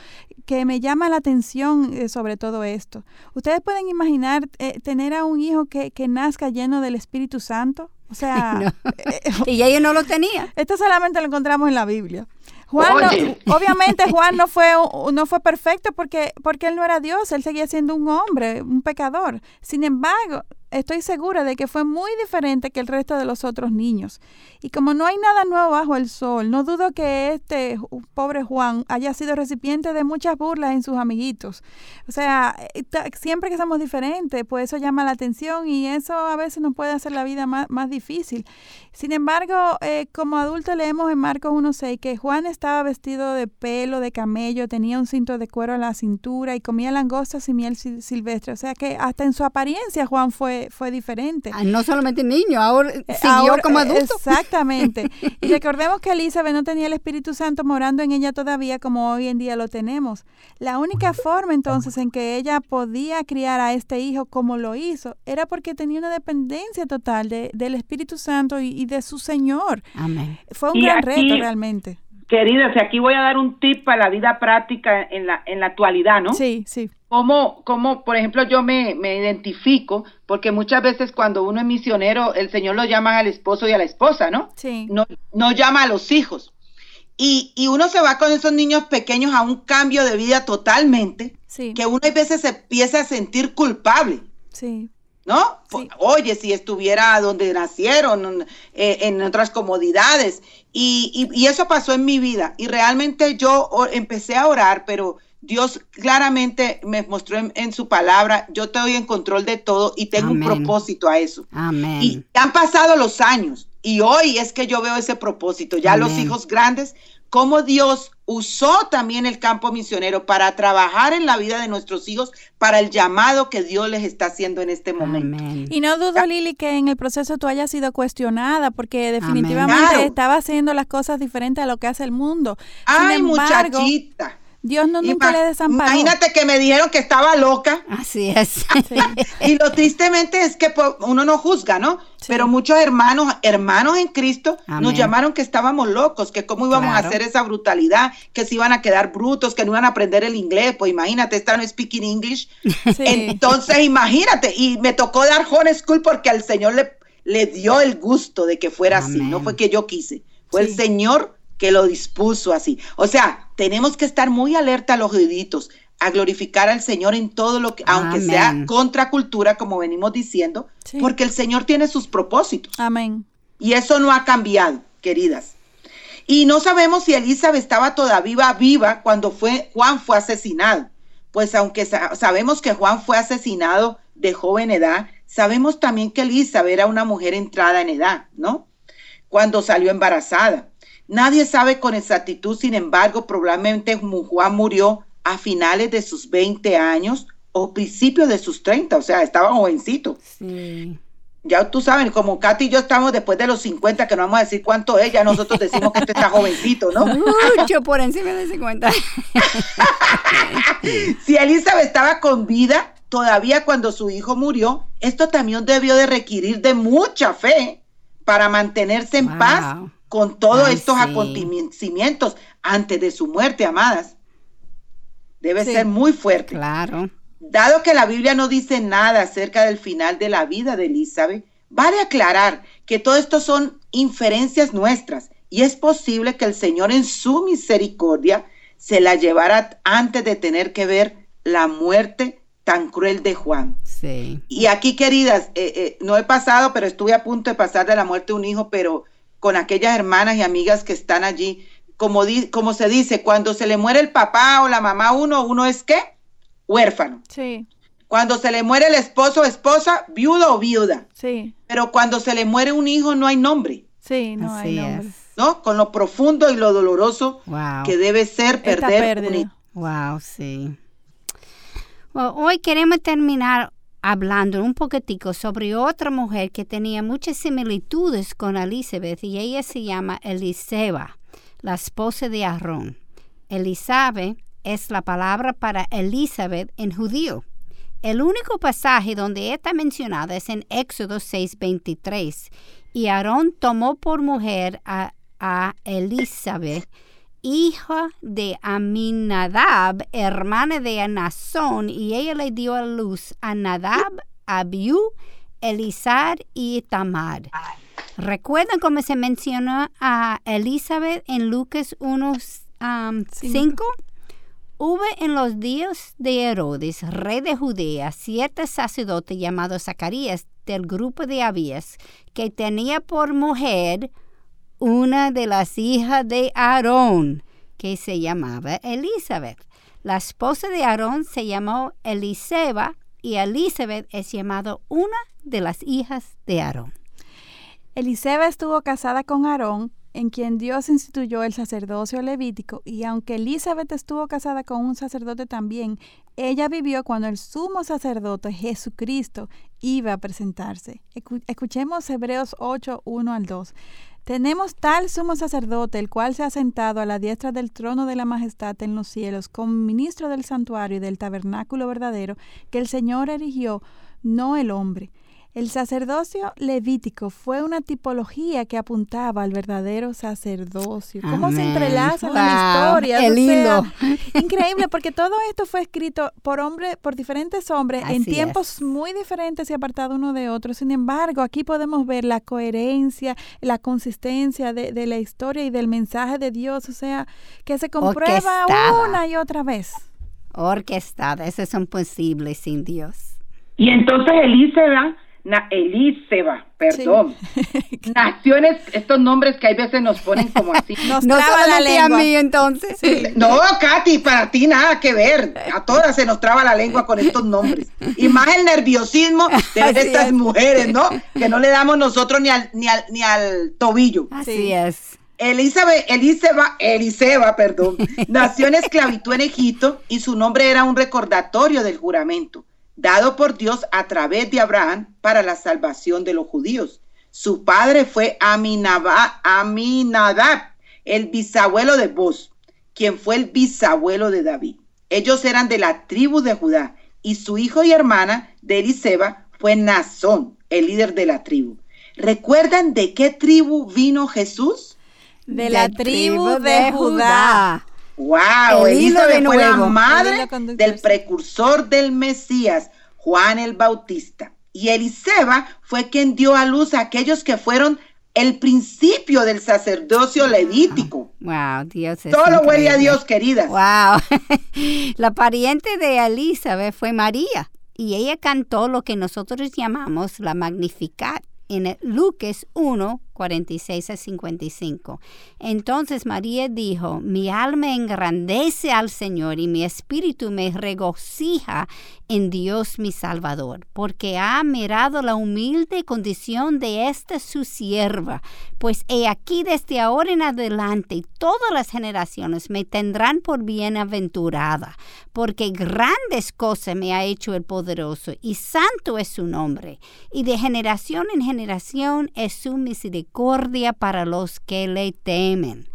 que me llama la atención eh, sobre todo esto. Ustedes pueden imaginar eh, tener a un hijo que, que nazca lleno del Espíritu Santo. O sea, eh, Y ella no lo tenía. esto solamente lo encontramos en la Biblia. Juan no- obviamente Juan no fue no fue perfecto porque porque él no era Dios, él seguía siendo un hombre, un pecador. Sin embargo, estoy segura de que fue muy diferente que el resto de los otros niños. Y como no hay nada nuevo bajo el sol, no dudo que este pobre Juan haya sido recipiente de muchas burlas en sus amiguitos. O sea, eh, siempre que somos diferentes, pues eso llama la atención y eso a veces nos puede hacer la vida más, más difícil. Sin embargo, eh, como adultos leemos en Marcos 1.6 que Juan estaba vestido de pelo de camello, tenía un cinto de cuero a la cintura y comía langostas y miel sil- silvestre. O sea que hasta en su apariencia Juan fue, fue diferente. Ah, No solamente niño, ahora Eh, siguió ahora, como eh, adulto. Exactamente. Y recordemos que Elizabeth no tenía el Espíritu Santo morando en ella todavía como hoy en día lo tenemos. La única forma entonces en que ella podía criar a este hijo como lo hizo era porque tenía una dependencia total de, del Espíritu Santo y, y de su Señor. Amén. Fue un Y gran aquí- reto realmente. Queridas, y aquí voy a dar un tip para la vida práctica en la, en la actualidad, ¿no? Sí, sí. Como, como, por ejemplo, yo me, me identifico, porque muchas veces cuando uno es misionero, el Señor lo llama al esposo y a la esposa, ¿no? Sí. No, no llama a los hijos. Y, y uno se va con esos niños pequeños a un cambio de vida totalmente, Sí. que uno a veces se empieza a sentir culpable. Sí. ¿No? Sí. Oye, si estuviera donde nacieron, eh, en otras comodidades. Y, y- y eso pasó en mi vida. Y realmente yo empecé a orar, pero Dios claramente me mostró en, en su palabra, yo estoy en control de todo y tengo Amén. un propósito a eso. Amén. Y han pasado los años y hoy es que yo veo ese propósito, ya los hijos grandes, cómo Dios usó también el campo misionero para trabajar en la vida de nuestros hijos, para el llamado que Dios les está haciendo en este momento. Amén. Y no dudo, Lili, que en el proceso tú hayas sido cuestionada, porque definitivamente Claro. estaba haciendo las cosas diferentes a lo que hace el mundo. Ay, embargo, muchachita. Dios no nunca Ima- le desamparó. Imagínate que me dijeron que estaba loca. Así es. Sí. Y lo tristemente es que po- uno no juzga, ¿no? Sí. Pero muchos hermanos, hermanos en Cristo, Amén. nos llamaron que estábamos locos, que cómo íbamos Claro. a hacer esa brutalidad, que se iban a quedar brutos, que no iban a aprender el inglés. Pues imagínate, esta no speaking English. Sí. Entonces, imagínate, y me tocó dar home school porque al Señor le, le dio el gusto de que fuera así, no fue que yo quise, fue Sí. el Señor que lo dispuso así. O sea, tenemos que estar muy alerta a los oíditos, a glorificar al Señor en todo lo que, aunque sea contracultura, como venimos diciendo, Sí. porque el Señor tiene sus propósitos. Amén. Y eso no ha cambiado, queridas. Y no sabemos si Elizabeth estaba todavía viva cuando fue, Juan fue asesinado. Pues aunque sa- sabemos que Juan fue asesinado de joven edad, sabemos también que Elizabeth era una mujer entrada en edad, ¿no? Cuando salió embarazada. Nadie sabe con exactitud, sin embargo, probablemente Juan murió a finales de sus 20 años o principios de sus 30, o sea, estaba jovencito. Sí. ya tú sabes, como Katy y yo estamos después de los 50, que no vamos a decir cuánto es, ya nosotros decimos que este está jovencito, ¿no? Mucho por encima de 50. si Elizabeth estaba con vida, todavía cuando su hijo murió, esto también debió de requerir de mucha fe para mantenerse en paz con todos estos acontecimientos antes de su muerte, amadas. Debe ser muy fuerte. Claro. Dado que la Biblia no dice nada acerca del final de la vida de Elizabeth, vale aclarar que todo esto son inferencias nuestras y es posible que el Señor en su misericordia se la llevara antes de tener que ver la muerte tan cruel de Juan. Sí. Y aquí, queridas, eh, eh, no he pasado, pero estuve a punto de pasar de la muerte de un hijo, pero con aquellas hermanas y amigas que están allí, como, como se dice, cuando se le muere el papá o la mamá uno, uno es qué? Huérfano. Sí. Cuando se le muere el esposo o esposa, viudo o viuda. Sí. Pero cuando se le muere un hijo no hay nombre. Sí, no hay nombre. ¿No? Con lo profundo y lo doloroso que debe ser perder un hijo. Wow, sí. hoy queremos terminar hablando un poquitico sobre otra mujer que tenía muchas similitudes con Elizabeth y ella se llama Eliseba, la esposa de Aarón. Elizabeth es la palabra para Elizabeth en judío. El único pasaje donde está mencionada es en Éxodo 6:23. Y Aarón tomó por mujer a, a Elizabeth, hija de Aminadab, hermana de Anasón, y ella le dio a luz a Nadab, Abiú, Elizar y Tamar. ¿Recuerdan cómo se menciona a Elizabeth en Lucas 1.5? Hubo en los días de Herodes, rey de Judea, cierto sacerdote llamado Zacarías del grupo de Abías, que tenía por mujer una de las hijas de Aarón, que se llamaba Elizabeth. La esposa de Aarón se llamó Eliseba y Elizabeth es llamado una de las hijas de Aarón. Eliseba estuvo casada con Aarón en quien Dios instituyó el sacerdocio levítico, y aunque Elizabeth estuvo casada con un sacerdote también, ella vivió cuando el sumo sacerdote Jesucristo iba a presentarse. Escuchemos Hebreos 8, 1 al 2. Tenemos tal sumo sacerdote, el cual se ha sentado a la diestra del trono de la majestad en los cielos, como ministro del santuario y del tabernáculo verdadero, que el Señor erigió, no el hombre el sacerdocio levítico fue una tipología que apuntaba al verdadero sacerdocio. ¿Cómo se entrelaza la historia? El hilo. increíble, porque todo esto fue escrito por hombres, por diferentes hombres en tiempos muy diferentes y apartados uno de otro. Sin embargo, aquí podemos ver la coherencia, la consistencia de, de la historia y del mensaje de Dios, o sea, que se comprueba una y otra vez. Orquestada, eso es imposible sin Dios. Y entonces Elisa Na Eliseba, perdón. Naciones, estos nombres que hay veces nos ponen como así. Nos traba la lengua. a mí entonces. No, Katy, para ti nada que ver. A todas se nos traba la lengua con estos nombres. Y más el nerviosismo de estas mujeres, ¿no? Que no le damos nosotros ni al, ni al, ni al tobillo. Así es. Elizabeth, Eliseba, Eliseba, perdón, nació en esclavitud en Egipto y su nombre era un recordatorio del juramento dado por Dios a través de Abraham para la salvación de los judíos. Su padre fue Aminadab, el bisabuelo de Boz, quien fue el bisabuelo de David. Ellos eran de la tribu de Judá y su hijo y hermana de Eliseba fue Nazón, el líder de la tribu. ¿Recuerdan de qué tribu vino Jesús? De la tribu de Judá. Wow, Elizabeth fue la madre del precursor del Mesías, Juan el Bautista. Y Eliseba fue quien dio a luz a aquellos que fueron el principio del sacerdocio levítico. Wow, Dios es Todo huele a Dios, queridas. Wow. la pariente de Elizabeth fue María y ella cantó lo que nosotros llamamos la Magnificat en Lucas 1, 46 a 55. Entonces María dijo, mi alma engrandece al Señor y mi espíritu me regocija en Dios mi Salvador, porque ha mirado la humilde condición de esta su sierva, pues he aquí desde ahora en adelante todas las generaciones me tendrán por bienaventurada, porque grandes cosas me ha hecho el poderoso, y santo es su nombre, y de generación en generación es su misericordia para los que le temen.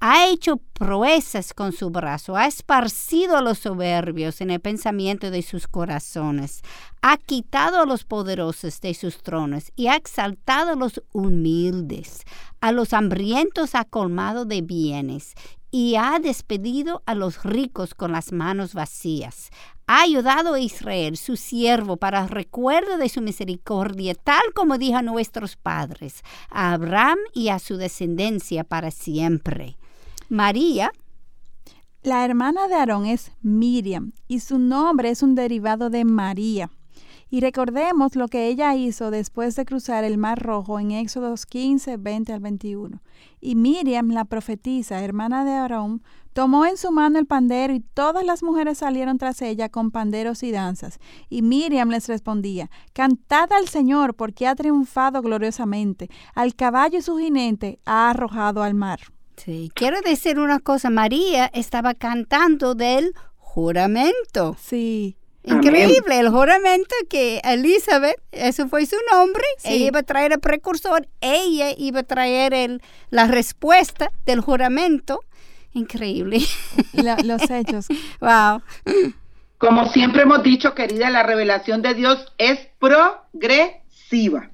Ha hecho proezas con su brazo, ha esparcido a los soberbios en el pensamiento de sus corazones, ha quitado a los poderosos de sus tronos y ha exaltado a los humildes, a los hambrientos ha colmado de bienes y ha despedido a los ricos con las manos vacías. Ha ayudado a Israel, su siervo, para recuerdo de su misericordia, tal como dijo a nuestros padres, a Abraham y a su descendencia para siempre. María. La hermana de Aarón es Miriam y su nombre es un derivado de María. Y recordemos lo que ella hizo después de cruzar el Mar Rojo en Éxodos 15, 20 al 21. Y Miriam, la profetisa, hermana de Aarón, tomó en su mano el pandero y todas las mujeres salieron tras ella con panderos y danzas. Y Miriam les respondía, Cantad al Señor porque ha triunfado gloriosamente, al caballo y su jinete ha arrojado al mar. Sí, quiero decir una cosa, María estaba cantando del juramento. Sí. Increíble, el juramento que Elizabeth, eso fue su nombre, ella iba a traer el precursor, ella iba a traer el, la respuesta del juramento. Increíble. los hechos. wow. Como siempre hemos dicho, querida, la revelación de Dios es progresiva.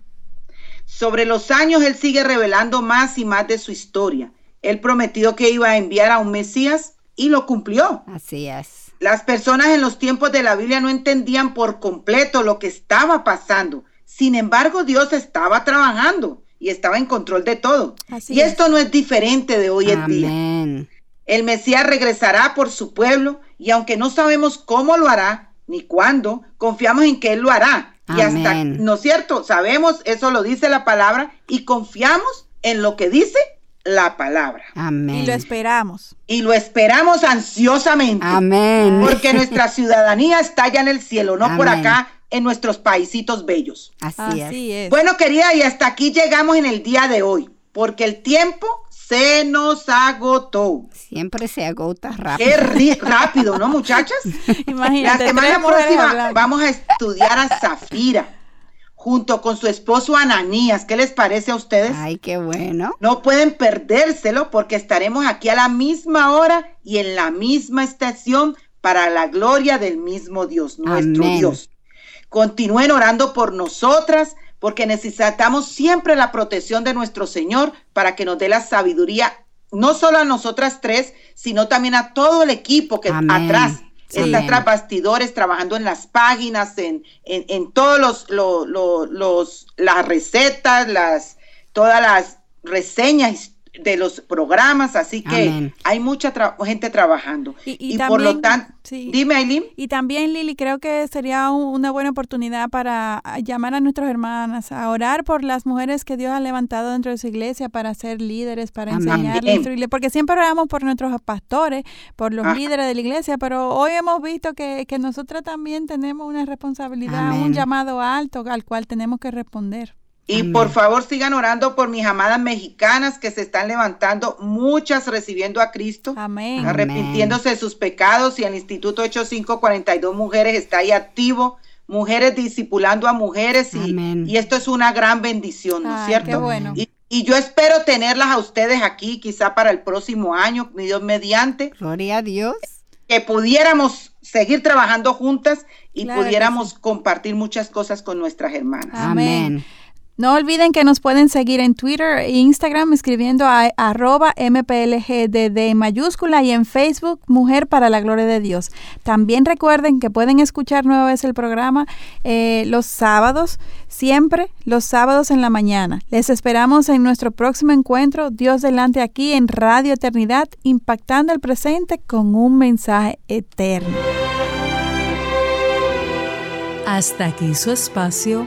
Sobre los años, Él sigue revelando más y más de su historia. Él prometió que iba a enviar a un Mesías y lo cumplió. Así es. Las personas en los tiempos de la Biblia no entendían por completo lo que estaba pasando. Sin embargo, Dios estaba trabajando y estaba en control de todo. y esto no es diferente de hoy en día. El Mesías regresará por su pueblo y aunque no sabemos cómo lo hará ni cuándo, confiamos en que Él lo hará. Y hasta, ¿no es cierto? Sabemos, eso lo dice la palabra y confiamos en lo que dice la palabra. Amén. Y lo esperamos. Y lo esperamos ansiosamente. Amén. Porque nuestra ciudadanía está ya en el cielo, no por acá en nuestros paisitos bellos. Así, es. Bueno, querida, y hasta aquí llegamos en el día de hoy, porque el tiempo se nos agotó. Siempre se agota rápido. Qué rápido, ¿no, muchachas? Imagínate. La semana próxima vamos a estudiar a Zafira junto con su esposo Ananías. ¿Qué les parece a ustedes? Ay, qué bueno. No pueden perdérselo porque estaremos aquí a la misma hora y en la misma estación para la gloria del mismo Dios, nuestro Dios. Continúen orando por nosotras porque necesitamos siempre la protección de nuestro Señor para que nos dé la sabiduría, no solo a nosotras tres, sino también a todo el equipo que atrás Está tras bastidores trabajando en las páginas, en, en, en todos los, los, los, las recetas, las, todas las reseñas de los programas, así que hay mucha gente trabajando. Y, por lo tanto, dime Aileen. Y también Lili, creo que sería una buena oportunidad para llamar a nuestras hermanas, a orar por las mujeres que Dios ha levantado dentro de su iglesia para ser líderes, para enseñarles, porque siempre oramos por nuestros pastores, por los líderes de la iglesia, pero hoy hemos visto que, que nosotras también tenemos una responsabilidad, un llamado alto al cual tenemos que responder. Y por favor sigan orando por mis amadas mexicanas que se están levantando, muchas recibiendo a Cristo, Amén. arrepintiéndose de sus pecados y el Instituto 8542 Mujeres está ahí activo, mujeres discipulando a mujeres y, y esto es una gran bendición, ¿no es cierto? bueno. Y, yo espero tenerlas a ustedes aquí quizá para el próximo año, Dios mediante. Gloria a Dios. Que pudiéramos seguir trabajando juntas y pudiéramos compartir muchas cosas con nuestras hermanas. Amén. No olviden que nos pueden seguir en Twitter e Instagram escribiendo a arroba mplgdd mayúscula y en Facebook Mujer para la Gloria de Dios. También recuerden que pueden escuchar nueva vez el programa eh, los sábados, siempre los sábados en la mañana. Les esperamos en nuestro próximo encuentro, Dios delante aquí en Radio Eternidad, impactando el presente con un mensaje eterno. Hasta aquí su espacio